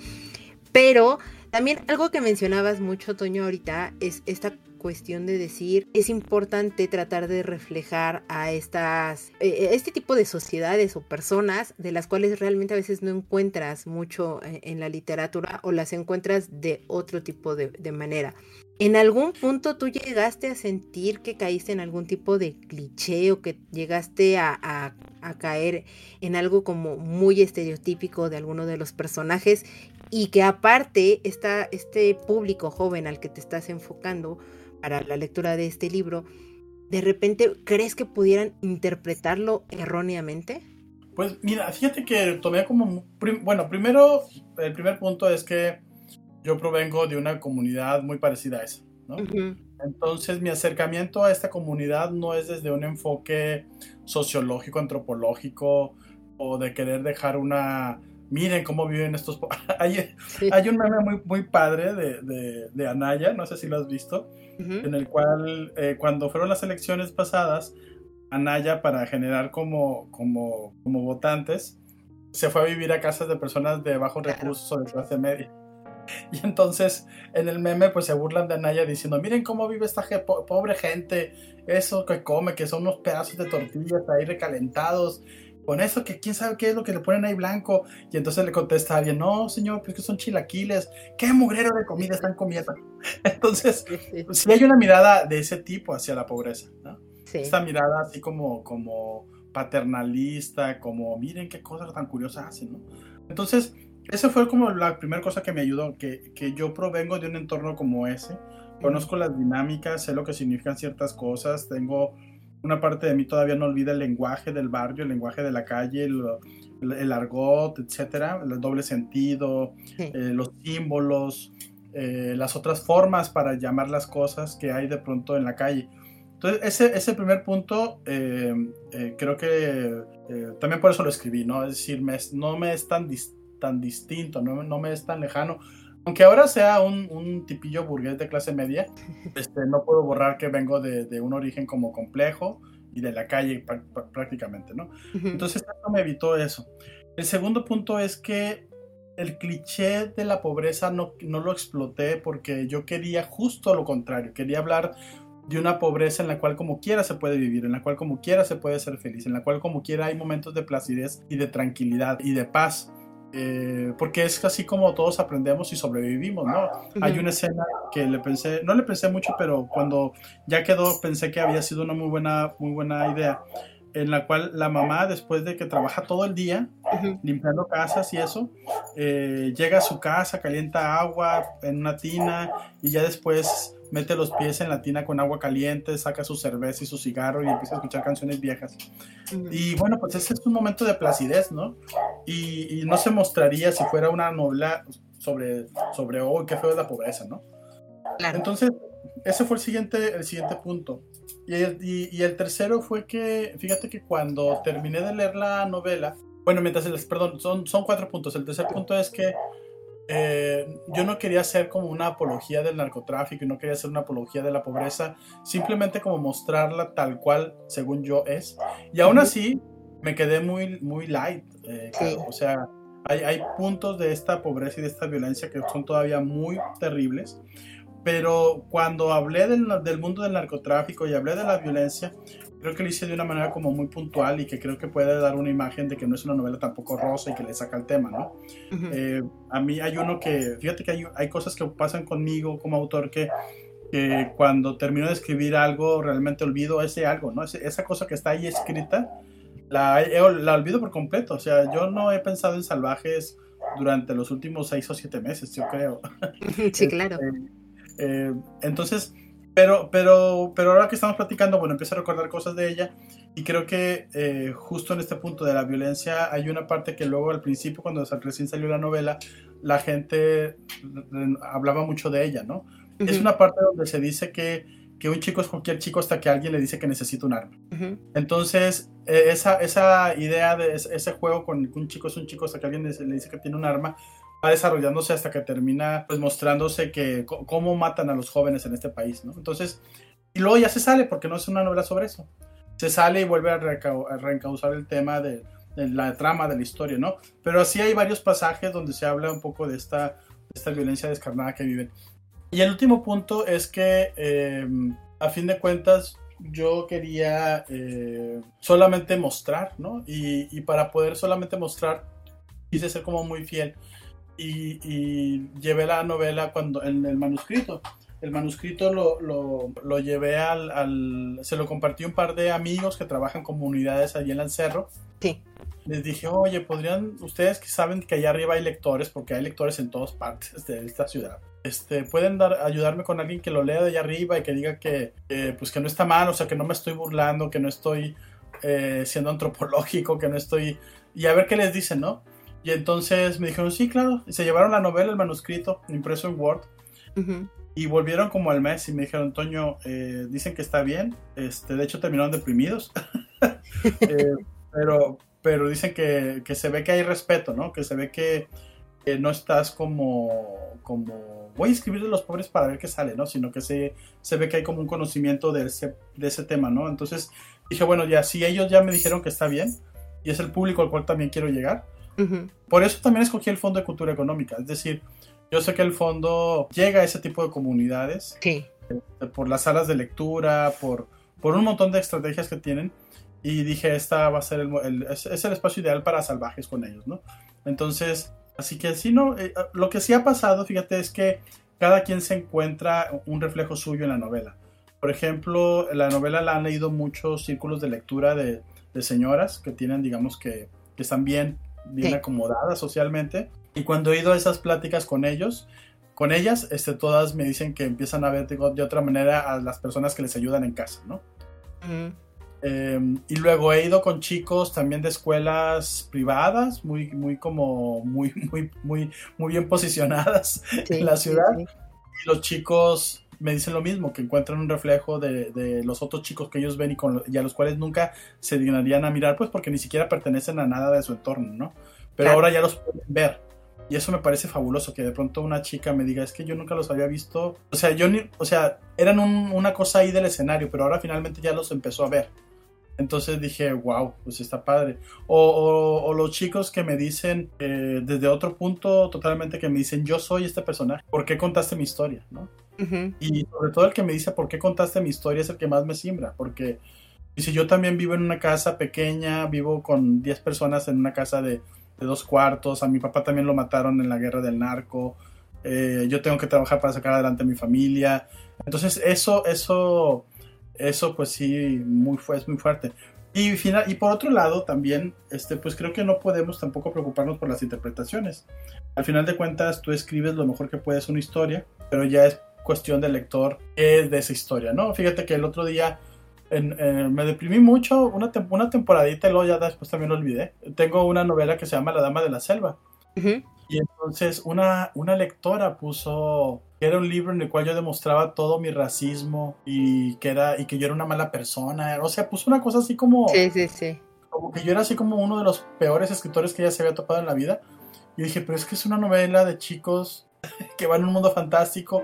Pero también algo que mencionabas mucho, Toño, ahorita es esta cuestión de decir, es importante tratar de reflejar a estas, eh, este tipo de sociedades o personas de las cuales realmente a veces no encuentras mucho eh, en, la literatura o las encuentras de otro tipo de, manera. ¿En algún punto tú llegaste a sentir que caíste en algún tipo de cliché o que llegaste a, a caer en algo como muy estereotípico de alguno de los personajes y que aparte está este público joven al que te estás enfocando para la lectura de este libro, de repente crees que pudieran interpretarlo erróneamente? Pues mira, fíjate que tomé como, bueno, primero, el primer punto es que yo provengo de una comunidad muy parecida a esa, ¿no? Entonces mi acercamiento a esta comunidad no es desde un enfoque sociológico, antropológico o de querer dejar una miren cómo viven estos... hay, hay, un meme muy, muy padre de, de, de, Anaya, no sé si lo has visto, en el cual eh, cuando fueron las elecciones pasadas, Anaya para generar como, como, como votantes, se fue a vivir a casas de personas de bajos recursos o de clase media. Y entonces en el meme pues se burlan de Anaya diciendo, miren cómo vive esta pobre gente, eso que come, que son unos pedazos de tortillas ahí recalentados con eso que quién sabe qué es lo que le ponen ahí blanco. Y entonces le contesta a alguien, no, señor, pues que son chilaquiles, qué mugrero de comida están comiendo. Entonces, sí, pues hay una mirada de ese tipo hacia la pobreza, ¿no? Esta mirada así como, como paternalista, como miren qué cosas tan curiosas hacen, ¿no? Entonces, esa fue como la primera cosa que me ayudó, que, que yo provengo de un entorno como ese, conozco las dinámicas, sé lo que significan ciertas cosas, tengo una parte de mí todavía no olvida el lenguaje del barrio, el lenguaje de la calle, el, argot, etcétera, el doble sentido, eh, los símbolos, eh, las otras formas para llamar las cosas que hay de pronto en la calle. Entonces, ese, ese primer punto, eh, creo que también por eso lo escribí, ¿no? Es decir, me, no me es tan, tan distinto, no, no, me es tan lejano. Aunque ahora sea un, un, tipillo burgués de clase media, este, no puedo borrar que vengo de, de un origen como complejo y de la calle prácticamente, ¿no? Entonces, eso me evitó eso. El segundo punto es que el cliché de la pobreza no, no lo exploté porque yo quería justo lo contrario, quería hablar de una pobreza en la cual como quiera se puede vivir, en la cual como quiera se puede ser feliz, en la cual como quiera hay momentos de placidez y de tranquilidad y de paz. Eh, porque es así como todos aprendemos y sobrevivimos, ¿no? Hay una escena que le pensé, no le pensé mucho, pero cuando ya quedó pensé que había sido una muy buena, muy buena idea en la cual la mamá, después de que trabaja todo el día, limpiando casas y eso, eh, llega a su casa, calienta agua en una tina y ya después mete los pies en la tina con agua caliente, saca su cerveza y su cigarro y empieza a escuchar canciones viejas. Y bueno, pues ese es un momento de placidez, ¿no? Y, no se mostraría si fuera una novela sobre, sobre oh, qué feo es la pobreza, ¿no? Claro. Entonces, ese fue el siguiente, el siguiente punto. Y el, y, el, tercero fue que, fíjate que cuando terminé de leer la novela, bueno, mientras, perdón, son, son cuatro puntos. El tercer punto es que eh, yo no quería hacer como una apología del narcotráfico y no quería hacer una apología de la pobreza, simplemente como mostrarla tal cual, según yo, es. Y aún así, me quedé muy, muy light. Eh, o sea, hay, hay puntos de esta pobreza y de esta violencia que son todavía muy terribles pero cuando hablé del, del, mundo del narcotráfico y hablé de la violencia, creo que lo hice de una manera como muy puntual y que creo que puede dar una imagen de que no es una novela tampoco rosa y que le saca el tema, ¿no? Eh, a mí hay uno que, fíjate que hay, hay, cosas que pasan conmigo como autor que, que cuando termino de escribir algo realmente olvido ese algo, ¿no? esa cosa que está ahí escrita, la, la olvido por completo, o sea, yo no he pensado en salvajes durante los últimos seis o siete meses, yo creo. Sí, claro. Este, eh, entonces, pero, pero, pero ahora que estamos platicando, bueno, empiezo a recordar cosas de ella y creo que eh, justo en este punto de la violencia hay una parte que luego al principio, cuando recién salió la novela, la gente hablaba mucho de ella, ¿no? Es una parte donde se dice que, que, un chico es cualquier chico hasta que alguien le dice que necesita un arma. Entonces, e, esa, esa idea de ese juego con un chico es un chico hasta que alguien le dice que tiene un arma, va desarrollándose hasta que termina pues mostrándose que cómo matan a los jóvenes en este país, ¿no? Entonces, y luego ya se sale porque no es una novela sobre eso. Se sale y vuelve a, reencauzar el tema de, la trama de la historia, ¿no? Pero así hay varios pasajes donde se habla un poco de esta, esta violencia descarnada que viven. Y el último punto es que, em, a fin de cuentas, yo quería eh, solamente mostrar, ¿no? Y, y, para poder solamente mostrar, quise ser como muy fiel y, llevé la novela cuando en el manuscrito. El manuscrito lo, lo, lo llevé al, al, Se lo compartí a un par de amigos que trabajan en comunidades allí en el cerro. Sí. Les dije, oye, ¿podrían, ustedes que saben que allá arriba hay lectores, porque hay lectores en todas partes de esta ciudad, este, pueden dar, ayudarme con alguien que lo lea de allá arriba y que diga que, pues que no está mal, o sea, que no me estoy burlando, que no estoy eh, siendo antropológico, que no estoy... Y a ver qué les dicen, ¿no? Y entonces me dijeron, sí, claro. Y se llevaron la novela, el manuscrito, impreso en Word. Y volvieron como al mes y me dijeron, Toño, eh, dicen que está bien. Este, de hecho, terminaron deprimidos. Eh, pero, pero dicen que, que, se ve que hay respeto, ¿no? Que se ve que, no estás como, como, voy a escribir de los pobres para ver qué sale, ¿no? Sino que se, se ve que hay como un conocimiento de ese, de ese tema, ¿no? Entonces dije, bueno, ya, si ellos ya me dijeron que está bien, y es el público al cual también quiero llegar, por eso también escogí el Fondo de Cultura Económica. Es decir, yo sé que el fondo llega a ese tipo de comunidades. Sí. Eh, por las salas de lectura, por, por un montón de estrategias que tienen. Y dije, esta va a ser el, es, el espacio ideal para salvajes con ellos, ¿no? Entonces, así que sí, no, eh, lo que sí ha pasado, fíjate, es que cada quien se encuentra un reflejo suyo en la novela. Por ejemplo, la novela la han leído muchos círculos de lectura de, de señoras que tienen, digamos, que, que están bien bien acomodada socialmente. Y cuando he ido a esas pláticas con ellos, con ellas, este, todas me dicen que empiezan a ver de, otra manera a las personas que les ayudan en casa, ¿no? Em, y luego he ido con chicos también de escuelas privadas, muy, muy como, muy, muy, muy, muy bien posicionadas en la ciudad. Y los chicos me dicen lo mismo, que encuentran un reflejo de, de los otros chicos que ellos ven y, con, y a los cuales nunca se dignarían a mirar, pues porque ni siquiera pertenecen a nada de su entorno, ¿no? Pero ahora ya los pueden ver. Y eso me parece fabuloso, que de pronto una chica me diga, es que yo nunca los había visto. O sea, yo ni, o sea, eran un, una cosa ahí del escenario, pero ahora finalmente ya los empezó a ver. Entonces dije, wow, pues está padre. O, o, los chicos que me dicen eh, desde otro punto totalmente que me dicen, yo soy este personaje, ¿por qué contaste mi historia? ¿no? Y sobre todo el que me dice, ¿por qué contaste mi historia? Es el que más me simbra, porque si yo también vivo en una casa pequeña, vivo con 10 personas en una casa de, de, dos cuartos, a mi papá también lo mataron en la guerra del narco, eh, yo tengo que trabajar para sacar adelante a mi familia. Entonces eso, eso eso pues sí, muy, es muy fuerte. Y, final, y por otro lado, también, este, pues creo que no podemos tampoco preocuparnos por las interpretaciones. Al final de cuentas, tú escribes lo mejor que puedes una historia, pero ya es cuestión del lector es de esa historia, ¿no? Fíjate que el otro día me deprimí mucho, una, una temporadita y luego ya después también lo olvidé. Tengo una novela que se llama La Dama de la Selva. Y entonces una, una lectora puso que era un libro en el cual yo demostraba todo mi racismo y que era y que yo era una mala persona. O sea, puso una cosa así como Sí, sí, sí. Como que yo era así como uno de los peores escritores que ella se había topado en la vida. Y dije, pero es que es una novela de chicos que van a un mundo fantástico.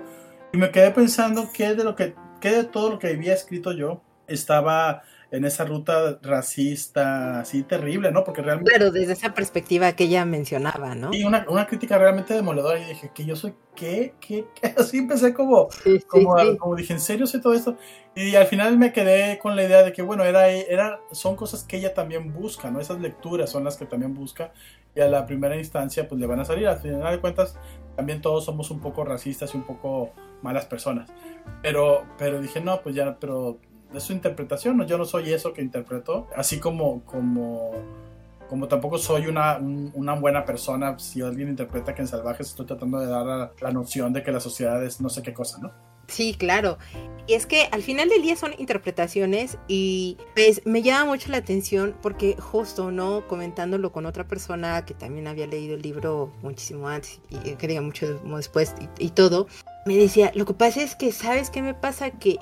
Y me quedé pensando qué de lo que qué de todo lo que había escrito yo estaba en esa ruta racista así terrible, ¿no? Porque realmente... Claro, desde esa perspectiva que ella mencionaba, ¿no? Y una, una crítica realmente demoledora y dije, que yo soy, ¿qué? ¿Qué? ¿Qué? Así empecé como, como, como, dije, ¿en serio sé todo esto? Y al final me quedé con la idea de que, bueno, era, era, son cosas que ella también busca, ¿no? Esas lecturas son las que también busca y a la primera instancia pues le van a salir. Al final de cuentas, también todos somos un poco racistas y un poco malas personas. Pero, pero dije, no, pues ya, pero es su interpretación, ¿no? yo no soy eso que interpretó, así como, como, como tampoco soy una, una buena persona si alguien interpreta que en Salvajes estoy tratando de dar la, noción de que la sociedad es no sé qué cosa, ¿no? Sí, claro. Y es que al final del día son interpretaciones y pues me llama mucho la atención porque justo, ¿no? Comentándolo con otra persona que también había leído el libro muchísimo antes y que diga mucho después y todo, me decía, lo que pasa es que, ¿sabes qué me pasa? Que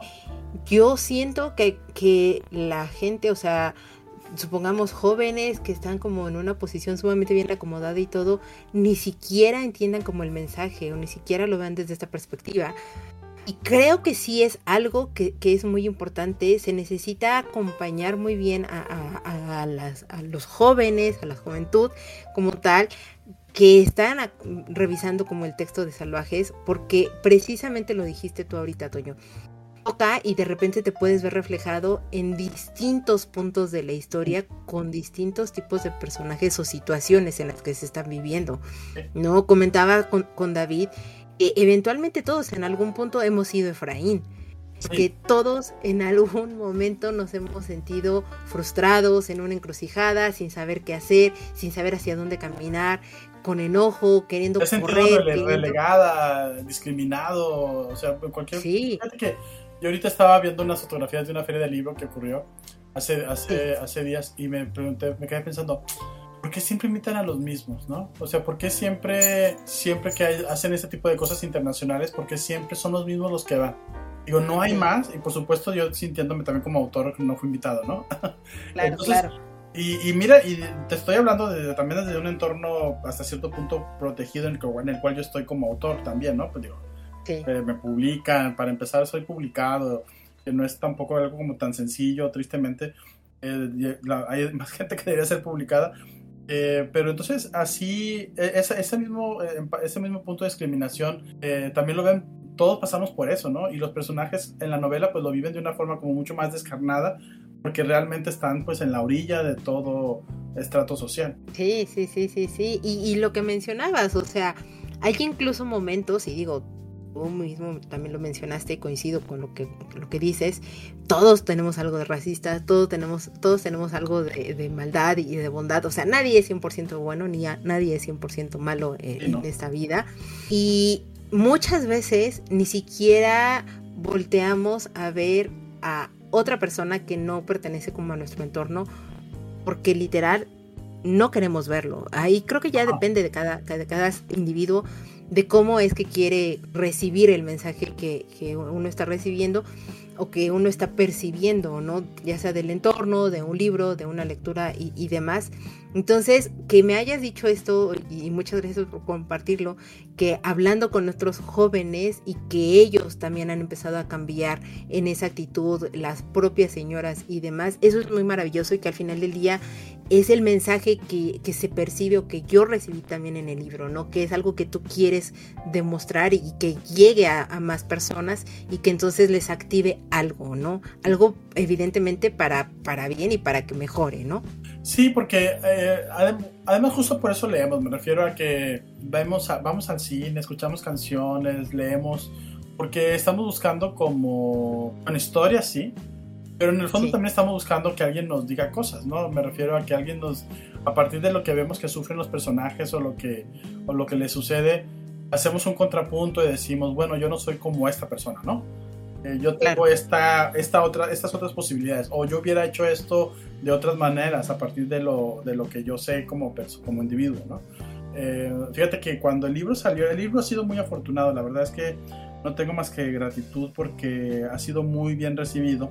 yo siento que, que la gente, o sea, supongamos jóvenes que están como en una posición sumamente bien acomodada y todo, ni siquiera entiendan como el mensaje o ni siquiera lo vean desde esta perspectiva. Y creo que sí es algo que, que es muy importante, se necesita acompañar muy bien a, a, a, a los jóvenes, a la juventud como tal, que están revisando como el texto de Salvajes, porque precisamente lo dijiste tú ahorita, Toño y de repente te puedes ver reflejado en distintos puntos de la historia con distintos tipos de personajes o situaciones en las que se están viviendo. No comentaba con, David, que eventualmente todos en algún punto hemos sido Efraín. Que todos en algún momento nos hemos sentido frustrados en una encrucijada, sin saber qué hacer, sin saber hacia dónde caminar, con enojo, queriendo correr. relegada, discriminado, o sea, cualquier. Sí. Que yo ahorita estaba viendo unas fotografías de una feria de libro que ocurrió hace, hace, hace días y me pregunté, me quedé pensando, ¿por qué siempre invitan a los mismos, no? O sea, ¿por qué siempre, siempre que hacen este tipo de cosas internacionales, por qué siempre son los mismos los que van? Digo, no hay más, y por supuesto yo sintiéndome también como autor que no fui invitado, ¿no? Claro, claro. Y, y, mira, y te estoy hablando de, también desde un entorno hasta cierto punto protegido en el, en el cual yo estoy como autor también, ¿no? Pues digo, me publican, para empezar soy publicado, que no es tampoco algo como tan sencillo, tristemente, eh, hay más gente que debería ser publicada, eh, pero entonces así, e, ese, ese, mismo, eh, ese mismo punto de discriminación, también lo ven, todos pasamos por eso, ¿no? Y los personajes en la novela pues lo viven de una forma como mucho más descarnada, porque realmente están pues en la orilla de todo estrato social. Sí, sí, sí, sí, sí. Y, y lo que mencionabas, o sea, hay incluso momentos, y digo, tú mismo también lo mencionaste y coincido con lo que, lo que dices, todos tenemos algo de racista, todos tenemos, todos tenemos algo de, maldad y de bondad, o sea, nadie es 100% bueno ni nadie es 100% malo en esta vida. Y muchas veces ni siquiera volteamos a ver a otra persona que no pertenece como a nuestro entorno, porque literal no queremos verlo. Ahí creo que ya depende de cada, de cada individuo de cómo es que quiere recibir el mensaje que, que uno está recibiendo o que uno está percibiendo, ¿no? Ya sea del entorno, de un libro, de una lectura y, y demás. Entonces, que me hayas dicho esto, y muchas gracias por compartirlo, que hablando con nuestros jóvenes y que ellos también han empezado a cambiar en esa actitud, las propias señoras y demás, eso es muy maravilloso y que al final del día es el mensaje que, que se percibe o que yo recibí también en el libro, ¿no? Que es algo que tú quieres demostrar y que llegue a, a más personas y que entonces les active algo, ¿no? Algo evidentemente para, para bien y para que mejore, ¿no? Sí, porque eh, además justo por eso leemos, me refiero a que vemos vamos al cine, escuchamos canciones, leemos, porque estamos buscando como una historia, sí, pero en el fondo también estamos buscando que alguien nos diga cosas, ¿no? Me refiero a que alguien nos, a partir de lo que vemos que sufren los personajes o lo que, o lo que les sucede, hacemos un contrapunto y decimos, bueno, yo no soy como esta persona, ¿no? Eh, yo tengo esta, esta otra, estas otras posibilidades, o yo hubiera hecho esto de otras maneras a partir de lo, de lo que yo sé como, como individuo, ¿no? Eh, fíjate que cuando el libro salió, el libro ha sido muy afortunado, la verdad es que no tengo más que gratitud porque ha sido muy bien recibido.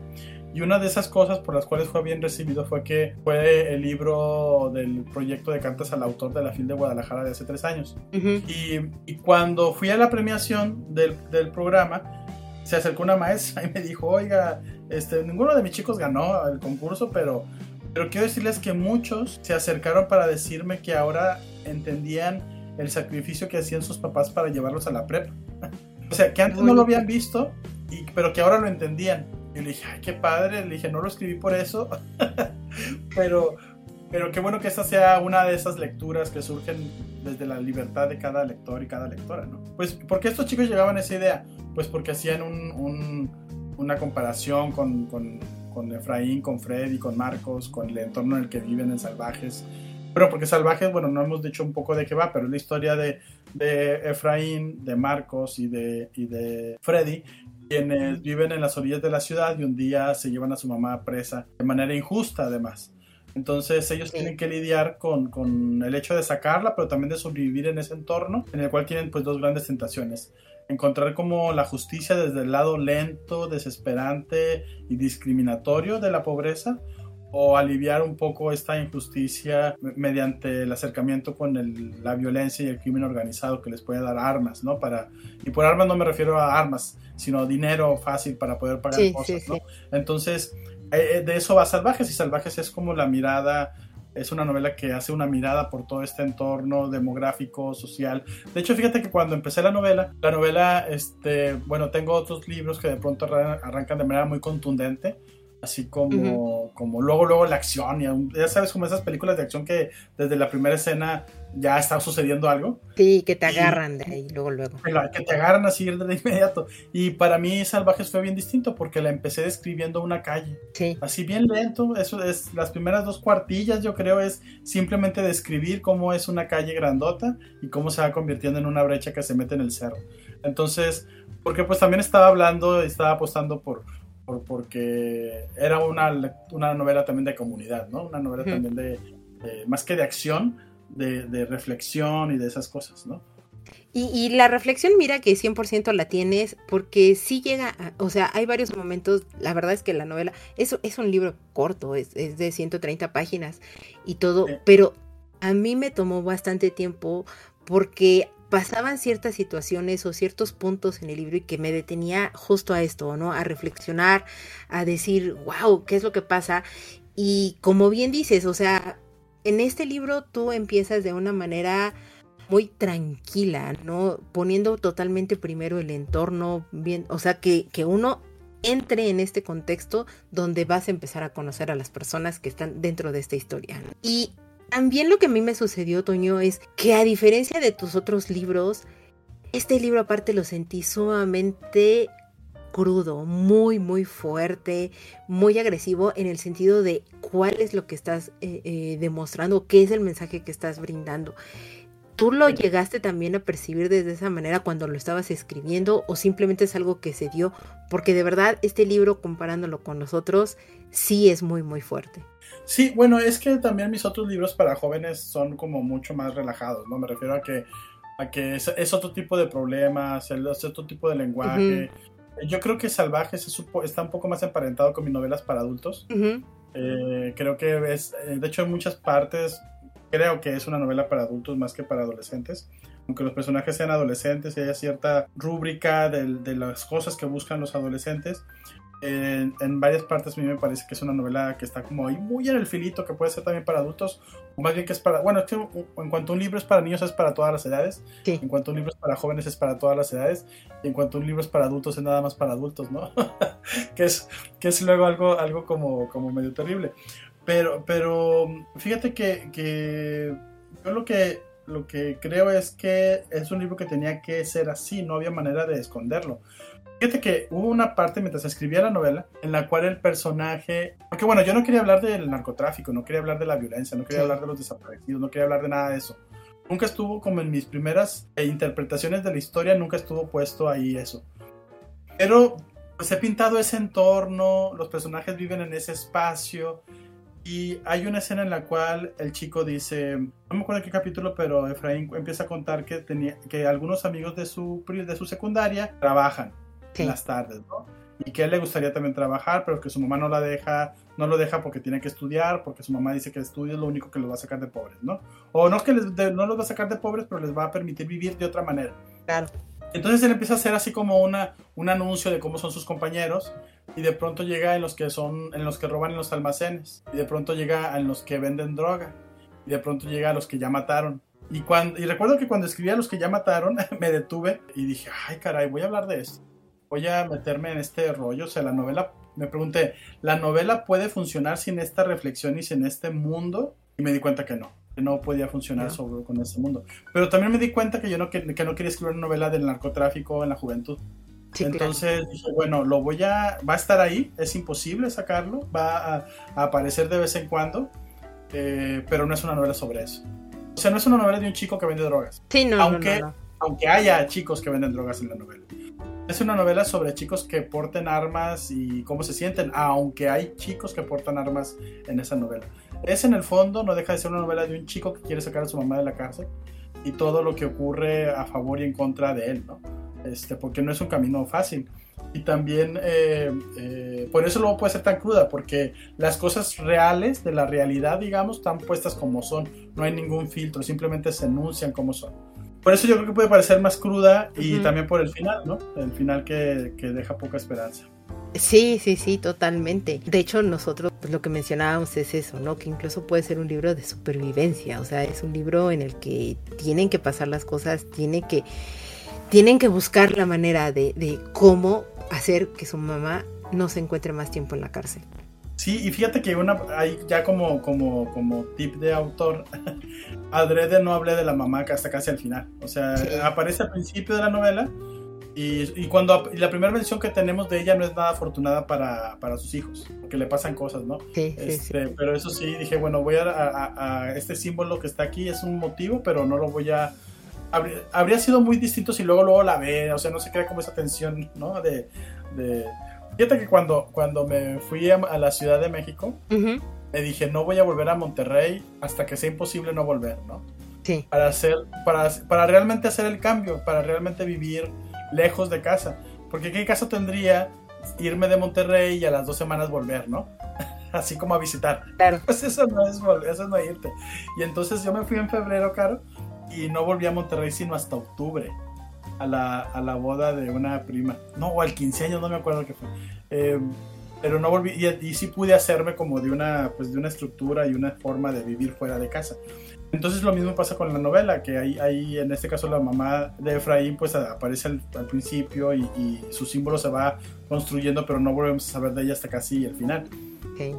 Y una de esas cosas por las cuales fue bien recibido fue que fue el libro del proyecto de cartas al autor de la FIL de Guadalajara de hace tres años. y, y, cuando fui a la premiación del, del programa, se acercó una maestra y me dijo, oiga, este, ninguno de mis chicos ganó el concurso, pero, pero quiero decirles que muchos se acercaron para decirme que ahora entendían el sacrificio que hacían sus papás para llevarlos a la prepa. o sea, que antes no lo habían visto, y, pero que ahora lo entendían. Y le dije, ay, qué padre, le dije, no lo escribí por eso, pero, pero qué bueno que esta sea una de esas lecturas que surgen desde la libertad de cada lector y cada lectora, ¿no? Pues, porque estos chicos llegaban a esa idea? Pues porque hacían un, una comparación con, con, con, Efraín, con Fred y con Marcos, con el entorno en el que viven en Salvajes. Pero porque Salvajes, bueno, no hemos dicho un poco de qué va, pero es la historia de, de Efraín, de Marcos y de, y de Freddy, quienes viven en las orillas de la ciudad y un día se llevan a su mamá presa de manera injusta además. Entonces ellos tienen que lidiar con, con, el hecho de sacarla, pero también de sobrevivir en ese entorno en el cual tienen pues dos grandes tentaciones encontrar como la justicia desde el lado lento, desesperante y discriminatorio de la pobreza o aliviar un poco esta injusticia mediante el acercamiento con la violencia y el crimen organizado que les puede dar armas, ¿no? Para, y por armas no me refiero a armas, sino dinero fácil para poder pagar cosas, ¿no? Entonces, eh, eh, de eso va Salvajes y Salvajes es como la mirada es una novela que hace una mirada por todo este entorno demográfico, social. De hecho, fíjate que cuando empecé la novela, la novela, este, bueno, tengo otros libros que de pronto arrancan de manera muy contundente así como, como luego, luego la acción, y ya sabes, como esas películas de acción que desde la primera escena ya está sucediendo algo. Sí, que te agarran de ahí, luego, luego. Que te agarran así de inmediato. Y para mí Salvajes fue bien distinto porque la empecé describiendo una calle. Sí. Así bien lento, eso es, las primeras dos cuartillas yo creo es simplemente describir cómo es una calle grandota y cómo se va convirtiendo en una brecha que se mete en el cerro. Entonces, porque pues también estaba hablando, estaba apostando por porque era una, una novela también de comunidad, ¿no? Una novela también de, más que de acción, de, reflexión y de esas cosas, ¿no? Y, la reflexión, mira que 100% la tienes porque sí llega, o sea, hay varios momentos, la verdad es que la novela es, es un libro corto, es, es de 130 páginas y todo, pero a mí me tomó bastante tiempo porque pasaban ciertas situaciones o ciertos puntos en el libro y que me detenía justo a esto, ¿no? A reflexionar, a decir, wow, ¿qué es lo que pasa? Y como bien dices, o sea, en este libro tú empiezas de una manera muy tranquila, ¿no? Poniendo totalmente primero el entorno, bien, o sea, que, que uno entre en este contexto donde vas a empezar a conocer a las personas que están dentro de esta historia. Y también lo que a mí me sucedió, Toño, es que a diferencia de tus otros libros, este libro aparte lo sentí sumamente crudo, muy, muy fuerte, muy agresivo en el sentido de cuál es lo que estás eh, eh, demostrando, qué es el mensaje que estás brindando. ¿Tú lo llegaste también a percibir desde esa manera cuando lo estabas escribiendo o simplemente es algo que se dio? Porque de verdad este libro comparándolo con los otros sí es muy, muy fuerte. Sí, bueno, es que también mis otros libros para jóvenes son como mucho más relajados, ¿no? Me refiero a que a que es, otro tipo de problemas, es otro tipo de lenguaje. Yo creo que Salvajes está un poco más emparentado con mis novelas para adultos. Eh, creo que es, eh, de hecho en muchas partes, creo que es una novela para adultos más que para adolescentes. Aunque los personajes sean adolescentes y haya cierta rúbrica de, de las cosas que buscan los adolescentes, en, varias partes a mí me parece que es una novela que está como ahí muy en el filito, que puede ser también para adultos, o más bien que es para, bueno, en cuanto un libro es para niños es para todas las edades, en cuanto un libro es para jóvenes es para todas las edades, y en cuanto un libro es para adultos es nada más para adultos, ¿no? que, es, que es luego algo, algo como, como medio terrible. Pero, pero fíjate que, que yo lo que, lo que creo es que es un libro que tenía que ser así, no había manera de esconderlo. Fíjate que hubo una parte mientras escribía la novela en la cual el personaje. Porque bueno, yo no quería hablar del narcotráfico, no quería hablar de la violencia, no quería hablar de los desaparecidos, no quería hablar de nada de eso. Nunca estuvo como en mis primeras eh, interpretaciones de la historia, nunca estuvo puesto ahí eso. Pero pues he pintado ese entorno, los personajes viven en ese espacio. Y hay una escena en la cual el chico dice, no me acuerdo qué capítulo, pero Efraín empieza a contar que, tenía, que algunos amigos de su, de su secundaria trabajan en las tardes, ¿no? Y que a él le gustaría también trabajar, pero que su mamá no la deja, no lo deja porque tiene que estudiar, porque su mamá dice que estudio es lo único que los va a sacar de pobres, ¿no? O no que les, no los va a sacar de pobres, pero les va a permitir vivir de otra manera. Claro. Entonces él empieza a hacer así como una, un anuncio de cómo son sus compañeros y de pronto llega en los que son en los que roban en los almacenes y de pronto llega en los que venden droga y de pronto llega a los que ya mataron. Y, cuando, y recuerdo que cuando escribí a los que ya mataron me detuve y dije, ay caray, voy a hablar de esto voy a meterme en este rollo. O sea, la novela, me pregunté, ¿la novela puede funcionar sin esta reflexión y sin este mundo? Y me di cuenta que no, que no podía funcionar sobre, con ese mundo. Pero también me di cuenta que yo no, que, no quería escribir una novela del narcotráfico en la juventud. Entonces dije, bueno, lo voy a, va a estar ahí, es imposible sacarlo, va a, aparecer de vez en cuando, eh, pero no es una novela sobre eso. O sea, no es una novela de un chico que vende drogas. Sí, no, aunque, no, aunque haya chicos que venden drogas en la novela. Es una novela sobre chicos que porten armas y cómo se sienten, aunque hay chicos que portan armas en esa novela. Es en el fondo, no deja de ser una novela de un chico que quiere sacar a su mamá de la cárcel y todo lo que ocurre a favor y en contra de él, ¿no? Este, porque no es un camino fácil. Y también, eh, eh, por eso luego puede ser tan cruda, porque las cosas reales de la realidad, digamos, están puestas como son, no hay ningún filtro, simplemente se enuncian como son. Por eso yo creo que puede parecer más cruda y también por el final, ¿no? El final que, que, deja poca esperanza. Sí, sí, sí, totalmente. De hecho, nosotros pues, lo que mencionábamos es eso, ¿no? Que incluso puede ser un libro de supervivencia, o sea, es un libro en el que tienen que pasar las cosas, tiene que, tienen que buscar la manera de, de cómo hacer que su mamá no se encuentre más tiempo en la cárcel. Sí, y fíjate que una, hay ya como, como, como tip de autor, adrede no hablé de la mamá hasta casi al final. O sea, aparece al principio de la novela y, y cuando la primera mención que tenemos de ella no es nada afortunada para, para sus hijos, porque le pasan cosas, ¿no? Sí, este, Pero eso sí, dije, bueno, voy a, a, a, este símbolo que está aquí, es un motivo, pero no lo voy a... Habría, sido muy distinto si luego luego la ve, o sea, no se crea como esa tensión, ¿no? De, de Fíjate que cuando, cuando me fui a, la Ciudad de México, me dije, no voy a volver a Monterrey hasta que sea imposible no volver, ¿no? Sí. Para, hacer, para, para realmente hacer el cambio, para realmente vivir lejos de casa. Porque qué caso tendría irme de Monterrey y a las dos semanas volver, ¿no? Así como a visitar. Claro. Pues eso no es volver, eso no es irte. Y entonces yo me fui en febrero, Caro, y no volví a Monterrey sino hasta octubre a la, boda de una prima. No, o al 15 años, no me acuerdo qué fue. Eh, pero no volví, y, y, sí pude hacerme como de una, pues de una estructura y una forma de vivir fuera de casa. Entonces lo mismo pasa con la novela, que ahí, ahí en este caso la mamá de Efraín pues aparece al, al principio y, y, su símbolo se va construyendo, pero no volvemos a saber de ella hasta casi el final.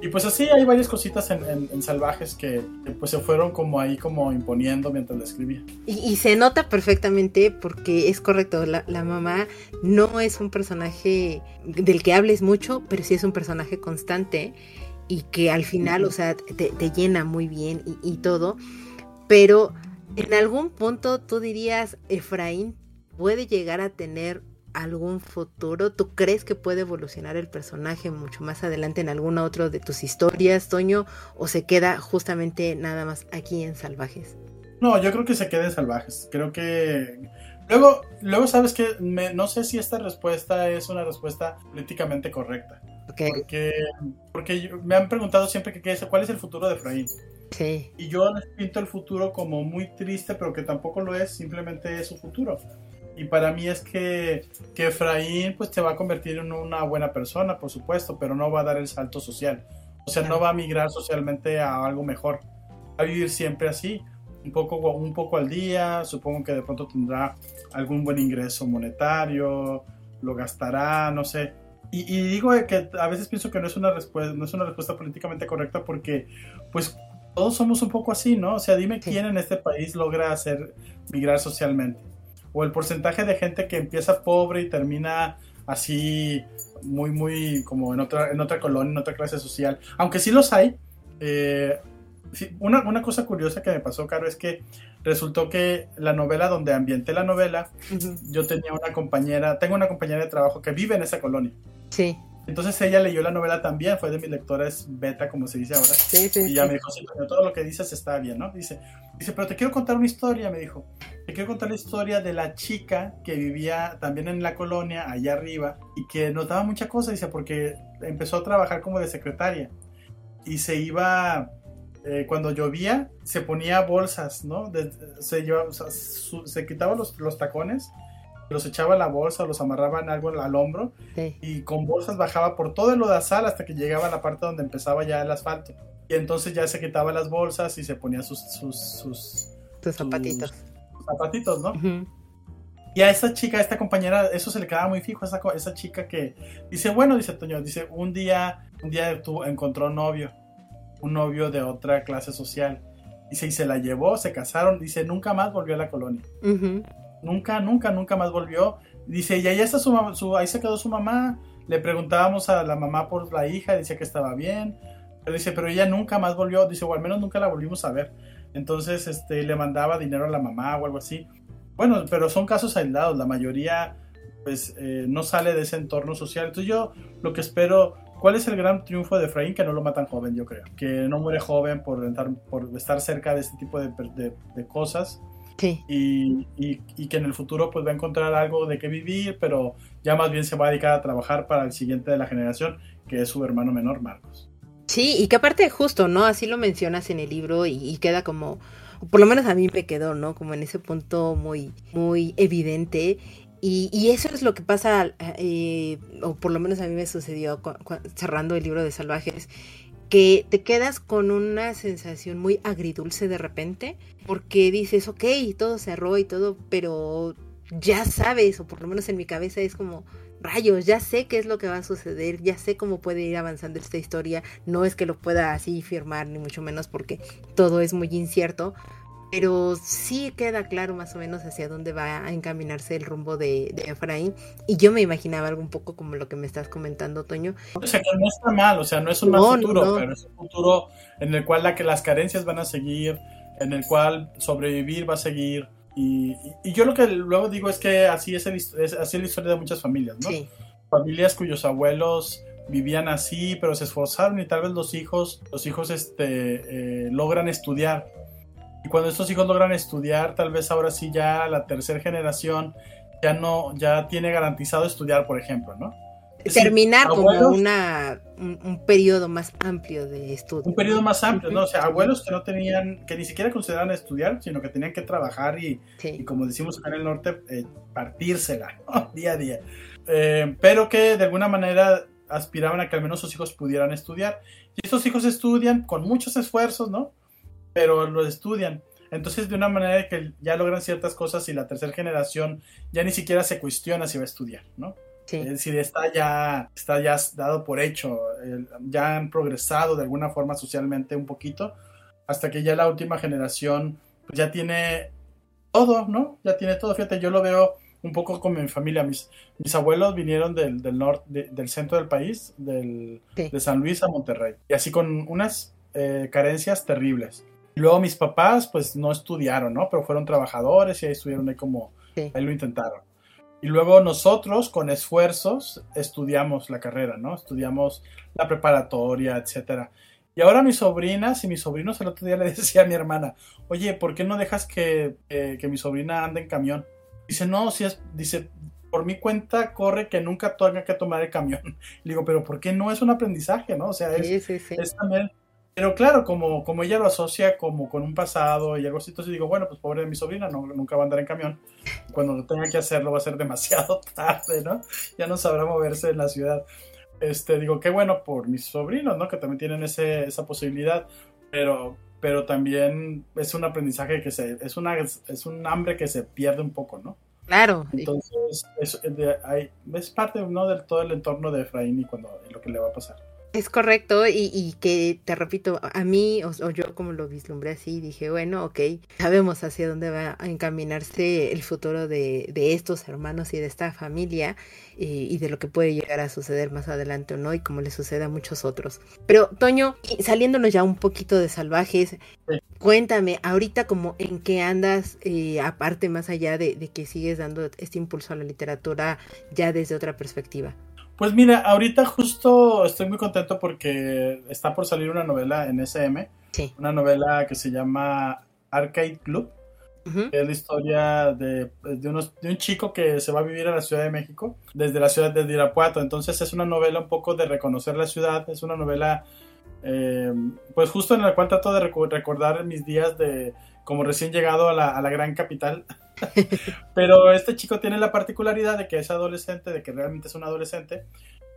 Y pues así hay varias cositas en, Salvajes que, pues se fueron como ahí como imponiendo mientras la escribía. Y, se nota perfectamente porque es correcto, la, mamá no es un personaje del que hables mucho, pero sí es un personaje constante y que al final, o sea, te, llena muy bien y, y todo, pero en algún punto tú dirías, Efraín puede llegar a tener algún futuro? ¿Tú crees que puede evolucionar el personaje mucho más adelante en alguna otra de tus historias, Toño? ¿O se queda justamente nada más aquí en Salvajes? No, yo creo que se queden salvajes. Creo que. Luego, luego sabes que no sé si esta respuesta es una respuesta políticamente correcta. Porque, porque me han preguntado siempre que, qué cuál es el futuro de Efraín. Sí. Y yo les pinto el futuro como muy triste, pero que tampoco lo es, simplemente es su futuro. Y para mí es que, que Efraín pues te va a convertir en una buena persona, por supuesto, pero no va a dar el salto social. O sea, no va a migrar socialmente a algo mejor. Va a vivir siempre así, un poco, un poco al día, supongo que de pronto tendrá algún buen ingreso monetario, lo gastará, no sé. Y, y, digo que a veces pienso que no es una respuesta, no es una respuesta políticamente correcta porque, pues, todos somos un poco así, ¿no? O sea, dime quién en este país logra hacer migrar socialmente o el porcentaje de gente que empieza pobre y termina así muy, muy como en otra, en otra colonia, en otra clase social. Aunque sí los hay. Eh, una, una, cosa curiosa que me pasó, Caro, es que resultó que la novela donde ambienté la novela, yo tenía una compañera, tengo una compañera de trabajo que vive en esa colonia. Sí. Entonces ella leyó la novela también, fue de mis lectores beta, como se dice ahora. Sí, sí, y ya me dijo, sí, todo lo que dices está bien, ¿no? Dice, dice, pero te quiero contar una historia, me dijo. Te quiero contar la historia de la chica que vivía también en la colonia, allá arriba, y que notaba mucha cosa, dice, porque empezó a trabajar como de secretaria. Y se iba, eh, cuando llovía, se ponía bolsas, ¿no? se, llevaba, se quitaba los, los tacones los echaba en la bolsa, los amarraban algo al hombro y con bolsas bajaba por todo el lodazal hasta que llegaba a la parte donde empezaba ya el asfalto. Y entonces ya se quitaba las bolsas y se ponía sus... sus, sus, zapatitos. zapatitos, ¿no? Y a esa chica, a esta compañera, eso se le quedaba muy fijo, esa, esa chica que dice, bueno, dice Toño, dice, un día, un día tú encontró novio, un novio de otra clase social. Dice, y se la llevó, se casaron, dice, nunca más volvió a la colonia. Nunca, nunca, nunca más volvió. Dice, y ahí está su, ahí se quedó su mamá. Le preguntábamos a la mamá por la hija, decía que estaba bien. Pero dice, pero ella nunca más volvió. Dice, o al menos nunca la volvimos a ver. Entonces, este, le mandaba dinero a la mamá o algo así. Bueno, pero son casos aislados. La mayoría, pues, eh, no sale de ese entorno social. Entonces, yo lo que espero, ¿cuál es el gran triunfo de Efraín? Que no lo matan joven, yo creo. Que no muere joven por estar, por estar cerca de este tipo de, de cosas y, y, que en el futuro pues va a encontrar algo de qué vivir, pero ya más bien se va a dedicar a trabajar para el siguiente de la generación, que es su hermano menor, Marcos. Sí, y que aparte justo, ¿no? Así lo mencionas en el libro y, queda como, por lo menos a mí me quedó, ¿no? Como en ese punto muy, muy evidente. Y, y eso es lo que pasa, eh, o por lo menos a mí me sucedió cerrando el libro de Salvajes, que te quedas con una sensación muy agridulce de repente, porque dices, ok, todo cerró y todo, pero ya sabes, o por lo menos en mi cabeza es como, rayos, ya sé qué es lo que va a suceder, ya sé cómo puede ir avanzando esta historia, no es que lo pueda así firmar, ni mucho menos porque todo es muy incierto, pero sí queda claro más o menos hacia dónde va a encaminarse el rumbo de, Efraín. Y yo me imaginaba algo un poco como lo que me estás comentando, Toño. O sea, que no está mal, o sea, no es un mal futuro, pero es un futuro en el cual la, que las carencias van a seguir, en el cual sobrevivir va a seguir. Y, yo lo que luego digo es que así es, así la historia de muchas familias, ¿no? Familias cuyos abuelos vivían así, pero se esforzaron y tal vez los hijos, los hijos este, eh, logran estudiar y cuando estos hijos logran estudiar, tal vez ahora sí ya la tercera generación ya no, ya tiene garantizado estudiar, por ejemplo, ¿no? Terminar como una, un, periodo más amplio de estudio. Un periodo más amplio, ¿no? O sea, abuelos que no tenían, que ni siquiera consideraban estudiar, sino que tenían que trabajar y, como decimos acá en el norte, eh, partírsela, Día a día. Eh, pero que de alguna manera aspiraban a que al menos sus hijos pudieran estudiar. Y estos hijos estudian con muchos esfuerzos, ¿no? pero lo estudian. Entonces, de una manera que ya logran ciertas cosas y la tercera generación ya ni siquiera se cuestiona si va a estudiar, ¿no? Sí. Es decir, está ya, está ya dado por hecho, ya han progresado de alguna forma socialmente un poquito, hasta que ya la última generación pues, ya tiene todo, ¿no? Ya tiene todo. Fíjate, yo lo veo un poco como mi familia. Mis, mis abuelos vinieron del, del norte, del centro del país, del, de San Luis a Monterrey, y así con unas eh, carencias terribles. Luego mis papás, pues no estudiaron, ¿no? Pero fueron trabajadores y ahí estuvieron ahí como, ahí lo intentaron. Y luego nosotros, con esfuerzos, estudiamos la carrera, ¿no? Estudiamos la preparatoria, etcétera. Y ahora mis sobrinas y mis sobrinos el otro día le decía a mi hermana, oye, ¿por qué no dejas que, eh, que mi sobrina ande en camión? Dice, no, si es, dice, por mi cuenta corre que nunca tenga que tomar el camión. Le digo, pero ¿por qué no es un aprendizaje, no? O sea, es, es también... Pero claro, como, como ella lo asocia como con un pasado y algo así, entonces digo, bueno, pues pobre de mi sobrina, no, nunca va a andar en camión. Cuando tenga que hacerlo va a ser demasiado tarde, ¿no? Ya no sabrá moverse en la ciudad. Este, digo, qué bueno por mis sobrinos, ¿no? Que también tienen ese, esa posibilidad, pero, pero también es un aprendizaje que se, es, una, es un hambre que se pierde un poco, ¿no? Claro. Entonces, es, es parte ¿no? del todo el entorno de Efraín y cuando, lo que le va a pasar. Es correcto y, y, que, te repito, a mí o, yo como lo vislumbré así, dije, bueno, ok, sabemos hacia dónde va a encaminarse el futuro de, de estos hermanos y de esta familia y, y, de lo que puede llegar a suceder más adelante o no y como le sucede a muchos otros. Pero Toño, saliéndonos ya un poquito de salvajes, cuéntame, ahorita como en qué andas, eh, aparte más allá de, de que sigues dando este impulso a la literatura ya desde otra perspectiva. Pues mira, ahorita justo estoy muy contento porque está por salir una novela en SM. Sí. Una novela que se llama Arcade Club. Es la historia de, de, unos, de un chico que se va a vivir a la Ciudad de México desde la ciudad de Irapuato. Entonces es una novela un poco de reconocer la ciudad. Es una novela, eh, pues justo en la cual trato de recordar mis días de como recién llegado a la, a la gran capital. Pero este chico tiene la particularidad de que es adolescente, de que realmente es un adolescente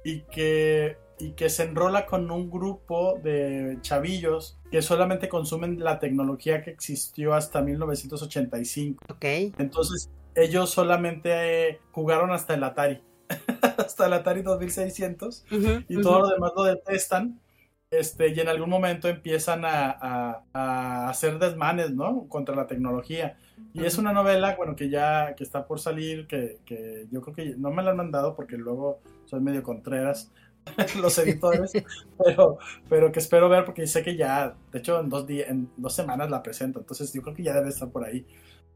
y que, y que se enrola con un grupo de chavillos que solamente consumen la tecnología que existió hasta 1985. Ok. Entonces ellos solamente jugaron hasta el Atari. hasta el Atari 2600 y todo lo demás lo detestan este, y en algún momento empiezan a, a, hacer desmanes, ¿no? Contra la tecnología. Y es una novela, bueno, que ya que está por salir, que, que yo creo que no me la han mandado porque luego soy medio contreras los editores, pero, pero que espero ver porque sé que ya, de hecho, en dos, días, en dos semanas la presento, entonces yo creo que ya debe estar por ahí.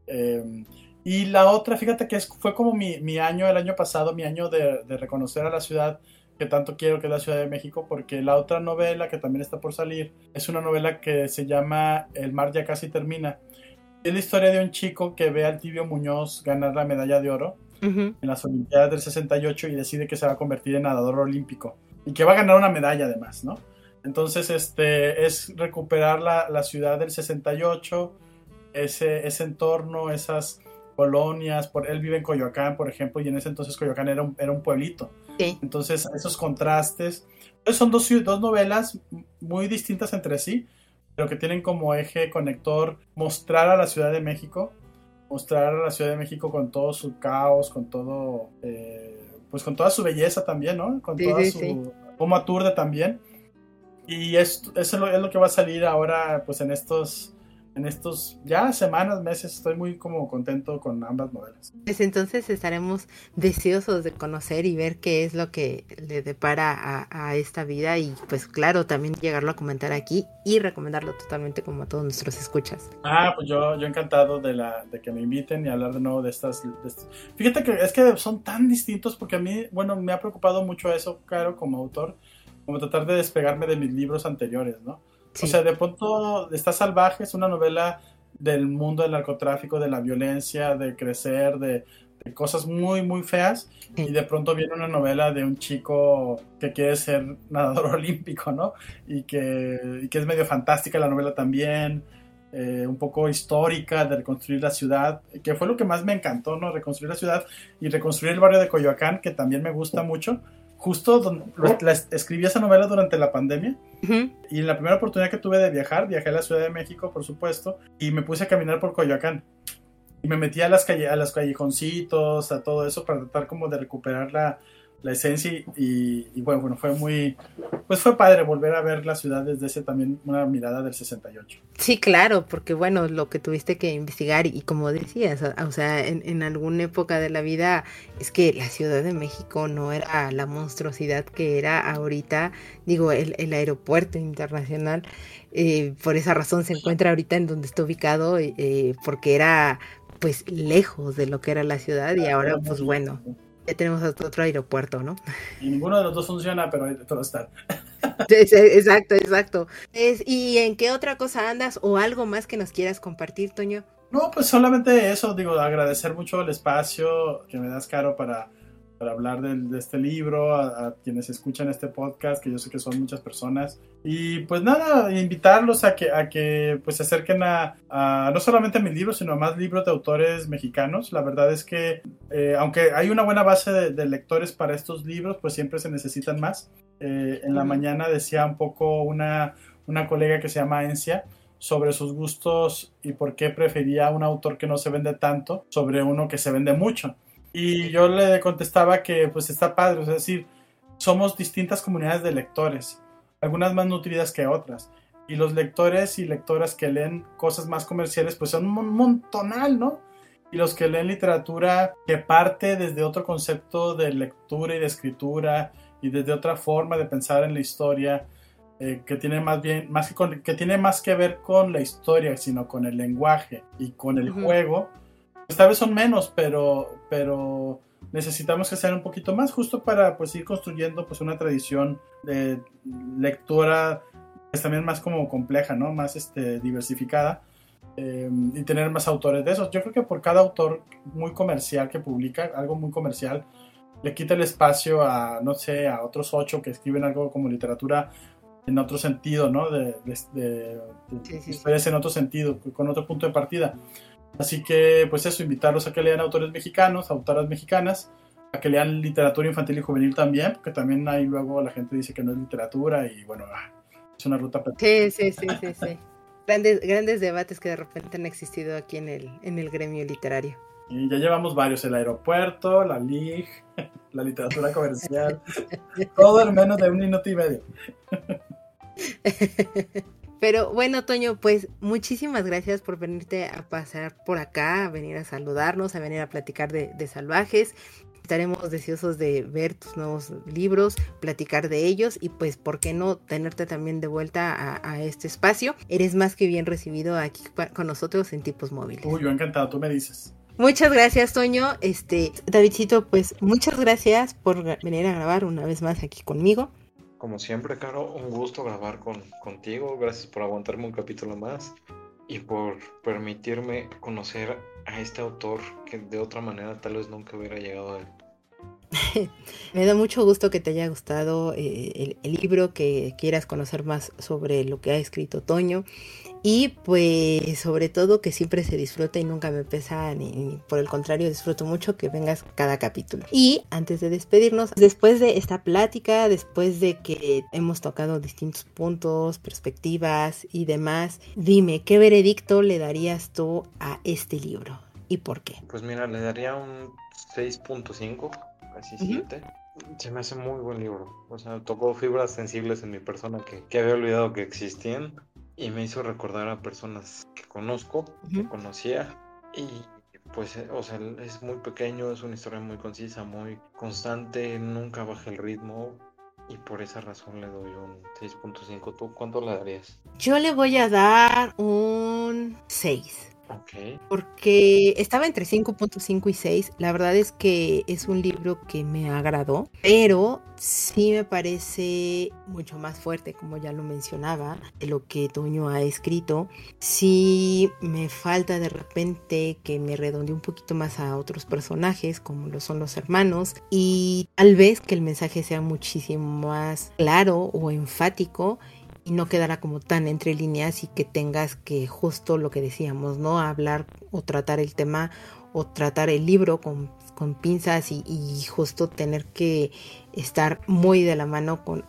Em, y la otra, fíjate que es, fue como mi, mi, año, el año pasado, mi año de, de reconocer a la ciudad que tanto quiero que es la Ciudad de México, porque la otra novela que también está por salir es una novela que se llama El mar ya casi termina. Es la historia de un chico que ve al Tibio Muñoz ganar la medalla de oro en las Olimpiadas del 68 y decide que se va a convertir en nadador olímpico y que va a ganar una medalla además, ¿no? Entonces, este es recuperar la, la ciudad del 68, ese, ese entorno, esas colonias. Por, él vive en Coyoacán, por ejemplo, y en ese entonces Coyoacán era un, era un pueblito. Entonces, esos contrastes. Pues son dos, dos novelas muy distintas entre sí, pero que tienen como eje conector mostrar a la Ciudad de México, mostrar a la Ciudad de México con todo su caos, con todo, eh, pues con toda su belleza también, ¿no? Con toda su, como aturde también. Y eso es lo, es lo que va a salir ahora, pues en estos en estos ya semanas, meses, estoy muy como contento con ambas novelas. Pues entonces estaremos deseosos de conocer y ver qué es lo que le depara a, esta vida y pues claro, también llegarlo a comentar aquí y recomendarlo totalmente como a todos nuestros escuchas. Ah, pues yo, yo encantado de, la, de que me inviten y hablar de nuevo de estas, Fíjate que es que son tan distintos porque a mí, bueno, me ha preocupado mucho eso, claro, como autor, como tratar de despegarme de mis libros anteriores, ¿no? O sea, de pronto está salvaje, es una novela del mundo del narcotráfico, de la violencia, de crecer, de, cosas muy, muy feas. Y de pronto viene una novela de un chico que quiere ser nadador olímpico, ¿no? Y que, que es medio fantástica la novela también. Eh, un poco histórica de reconstruir la ciudad, que fue lo que más me encantó, ¿no? Reconstruir la ciudad y reconstruir el barrio de Coyoacán, que también me gusta mucho, justo donde, escribí esa novela durante la pandemia y en la primera oportunidad que tuve de viajar, viajé a la Ciudad de México, por supuesto, y me puse a caminar por Coyoacán. Y me metí a las, calle, a los callejoncitos, a todo eso, para tratar como de recuperar la, la esencia y, bueno, bueno, fue muy, pues fue padre volver a ver la ciudad desde ese también una mirada del 68. Sí, claro, porque bueno, lo que tuviste que investigar y, como decías, o, sea, en, en, alguna época de la vida es que la Ciudad de México no era la monstruosidad que era ahorita, digo, el, el aeropuerto internacional, eh, por esa razón se encuentra ahorita en donde está ubicado, eh, porque era pues lejos de lo que era la ciudad y ahora pues bueno ya tenemos otro aeropuerto, ¿no? Y ninguno de los dos funciona, pero todos están. exacto, exacto. Es, ¿Y en qué otra cosa andas o algo más que nos quieras compartir, Toño? No, pues solamente eso, digo, agradecer mucho el espacio que me das, Caro, para para hablar de, este libro, a, quienes escuchan este podcast, que yo sé que son muchas personas. Y pues nada, invitarlos a que, a que pues se acerquen a, no solamente a mis libros, sino a más libros de autores mexicanos. La verdad es que, eh, aunque hay una buena base de, lectores para estos libros, pues siempre se necesitan más. Eh, en la mañana decía un poco una, una colega que se llama Encia, sobre sus gustos y por qué prefería un autor que no se vende tanto sobre uno que se vende mucho. Y yo le contestaba que pues está padre, es decir, somos distintas comunidades de lectores, algunas más nutridas que otras. Y los lectores y lectoras que leen cosas más comerciales pues son un montonal, ¿no? Y los que leen literatura que parte desde otro concepto de lectura y de escritura y desde otra forma de pensar en la historia, eh, que tiene más bien, más que, que tiene más que ver con la historia, sino con el lenguaje y con el juego, esta vez son menos, pero, pero necesitamos que sean un poquito más justo para pues ir construyendo pues una tradición de lectura pues, también más como compleja, ¿no? Más este, diversificada em, y tener más autores de esos. Yo creo que por cada autor muy comercial que publica, algo muy comercial, le quita el espacio a, no sé, a otros ocho que escriben algo como literatura en otro sentido, ¿no? De, de, en otro sentido, con otro punto de partida. Así que, pues eso, invitarlos a que lean autores mexicanos, autoras mexicanas, a que lean literatura infantil y juvenil también, porque también ahí luego la gente dice que no es literatura y bueno, ah, es una ruta Sí, sí, sí, sí, sí. Grandes, grandes debates que de repente han existido aquí en el, en el gremio literario. Y ya llevamos varios, el aeropuerto, la LIG, la literatura comercial, todo en menos de un minuto y medio. Pero bueno, Toño, pues muchísimas gracias por venirte a pasar por acá, a venir a saludarnos, a venir a platicar de, salvajes. Estaremos deseosos de ver tus nuevos libros, platicar de ellos y pues, ¿por qué no tenerte también de vuelta a, este espacio? Eres más que bien recibido aquí con nosotros en Tipos Móviles. Uy, yo encantado, tú me dices. Muchas gracias, Toño. Este, Davidcito, pues muchas gracias por venir a grabar una vez más aquí conmigo. Como siempre, Caro, un gusto grabar con, contigo. Gracias por aguantarme un capítulo más y por permitirme conocer a este autor que de otra manera tal vez nunca hubiera llegado a él. Me da mucho gusto que te haya gustado eh, el, libro, que quieras conocer más sobre lo que ha escrito Toño y pues sobre todo que siempre se disfruta y nunca me pesa ni, por el contrario disfruto mucho que vengas cada capítulo. Y antes de despedirnos, después de esta plática, después de que hemos tocado distintos puntos, perspectivas y demás, dime, ¿qué veredicto le darías tú a este libro y por qué? Pues mira, le daría un 6.5, casi 7. Se me hace muy buen libro. O sea, tocó fibras sensibles en mi persona que, que había olvidado que existían y me hizo recordar a personas que conozco, que conocía y pues, eh, o sea, es muy pequeño, es una historia muy concisa, muy constante, nunca baja el ritmo y por esa razón le doy un 6.5. ¿Tú cuánto le darías? Yo le voy a dar un 6. Porque estaba entre 5.5 y 6. La verdad es que es un libro que me agradó, pero sí me parece mucho más fuerte, como ya lo mencionaba, de lo que Toño ha escrito. Sí me falta de repente que me redondee un poquito más a otros personajes, como lo son los hermanos, y tal vez que el mensaje sea muchísimo más claro o enfático y no quedará como tan entre líneas y que tengas que justo lo que decíamos, ¿no? Hablar o tratar el tema o tratar el libro con, con pinzas y, justo tener que estar muy de la mano con,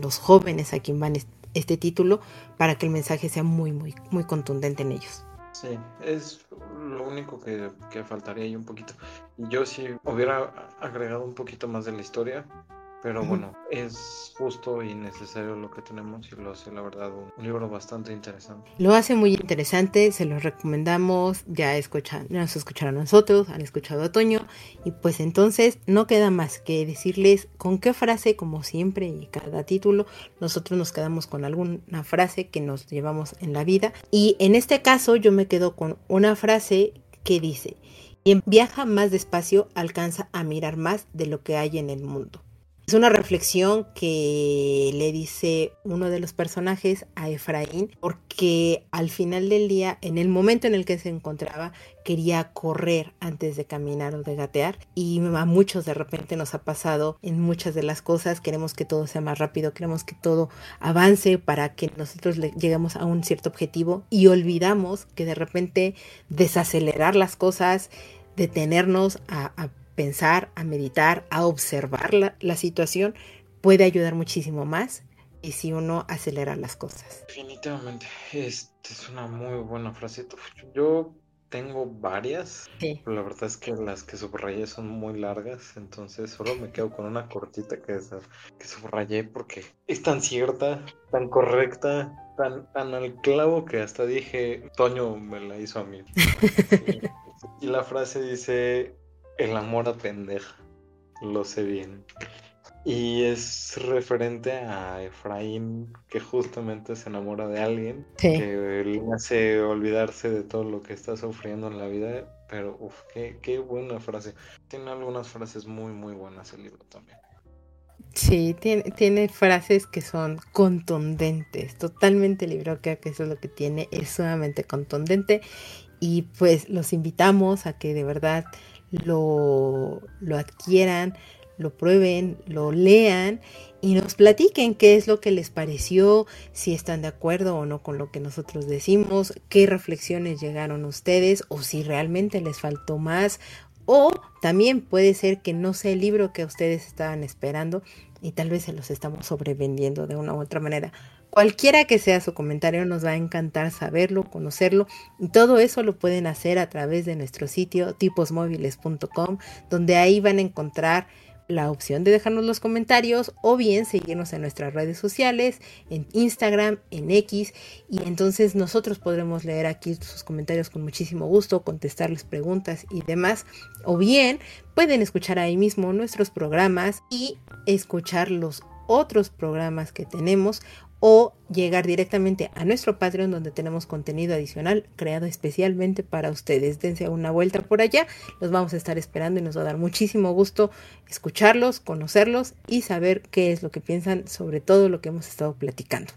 los jóvenes a quien van este título para que el mensaje sea muy, muy, muy contundente en ellos. Sí, es lo único que, que faltaría ahí un poquito. Yo si hubiera agregado un poquito más de la historia, pero bueno, es justo y necesario lo que tenemos y lo hace, la verdad, un, libro bastante interesante. Lo hace muy interesante, se lo recomendamos. Ya escuchan, nos escucharon a nosotros, han escuchado a Toño. Y pues entonces no queda más que decirles con qué frase, como siempre y cada título, nosotros nos quedamos con alguna frase que nos llevamos en la vida. Y en este caso, yo me quedo con una frase que dice: Quien viaja más despacio alcanza a mirar más de lo que hay en el mundo. Es una reflexión que le dice uno de los personajes a Efraín, porque al final del día, en el momento en el que se encontraba, quería correr antes de caminar o de gatear. Y a muchos de repente nos ha pasado en muchas de las cosas. Queremos que todo sea más rápido, queremos que todo avance para que nosotros lleguemos a un cierto objetivo y olvidamos que de repente desacelerar las cosas, detenernos a, a pensar, a meditar, a observar la, la situación, puede ayudar muchísimo más y si uno acelera las cosas. Definitivamente, esta es una muy buena frase. Yo tengo varias, pero la verdad es que las que subrayé son muy largas, entonces solo me quedo con una cortita que, es, que subrayé porque es tan cierta, tan correcta, tan, tan al clavo que hasta dije, Toño me la hizo a mí. y la frase dice, el amor a pendeja, lo sé bien. Y es referente a Efraín, que justamente se enamora de alguien, que le hace olvidarse de todo lo que está sufriendo en la vida. Pero, uff, qué, qué buena frase. Tiene algunas frases muy, muy buenas el libro también. Sí, tiene, tiene frases que son contundentes. Totalmente el libro creo que eso es lo que tiene, es sumamente contundente. Y pues los invitamos a que de verdad lo, lo adquieran, lo prueben, lo lean y nos platiquen qué es lo que les pareció, si están de acuerdo o no con lo que nosotros decimos, qué reflexiones llegaron ustedes o si realmente les faltó más o también puede ser que no sea el libro que ustedes estaban esperando y tal vez se los estamos sobrevendiendo de una u otra manera. Cualquiera que sea su comentario, nos va a encantar saberlo, conocerlo. Y todo eso lo pueden hacer a través de nuestro sitio tiposmóviles.com, donde ahí van a encontrar la opción de dejarnos los comentarios o bien seguirnos en nuestras redes sociales, en Instagram, en X y entonces nosotros podremos leer aquí sus comentarios con muchísimo gusto, contestarles preguntas y demás o bien pueden escuchar ahí mismo nuestros programas y escuchar los otros programas que tenemos o llegar directamente a nuestro Patreon donde tenemos contenido adicional creado especialmente para ustedes. Dense una vuelta por allá, los vamos a estar esperando y nos va a dar muchísimo gusto escucharlos, conocerlos y saber qué es lo que piensan sobre todo lo que hemos estado platicando.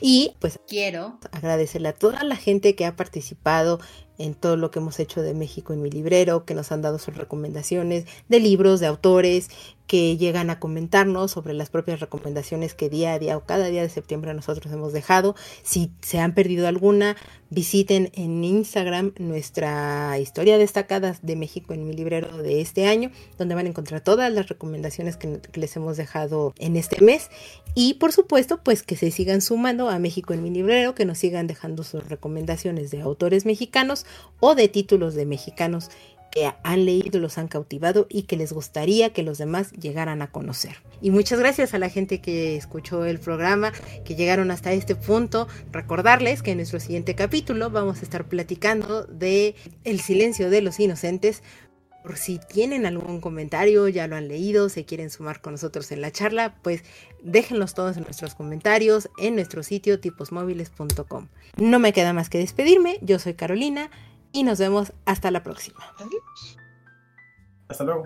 Y pues quiero agradecerle a toda la gente que ha participado en todo lo que hemos hecho de México en mi librero, que nos han dado sus recomendaciones de libros, de autores, que llegan a comentarnos sobre las propias recomendaciones que día a día o cada día de septiembre nosotros hemos dejado. Si se han perdido alguna, visiten en Instagram nuestra historia destacada de México en mi librero de este año, donde van a encontrar todas las recomendaciones que, les hemos dejado en este mes. Y por supuesto, pues que se sigan sumando a México en mi librero, que nos sigan dejando sus recomendaciones de autores mexicanos o de títulos de mexicanos que han leído, los han cautivado y que les gustaría que los demás llegaran a conocer. Y muchas gracias a la gente que escuchó el programa, que llegaron hasta este punto. Recordarles que en nuestro siguiente capítulo vamos a estar platicando de El silencio de los inocentes. Por si tienen algún comentario, ya lo han leído, se quieren sumar con nosotros en la charla, pues déjenlos todos en nuestros comentarios en nuestro sitio tiposmóviles.com. No me queda más que despedirme, yo soy Carolina y nos vemos hasta la próxima. Adiós. Hasta luego.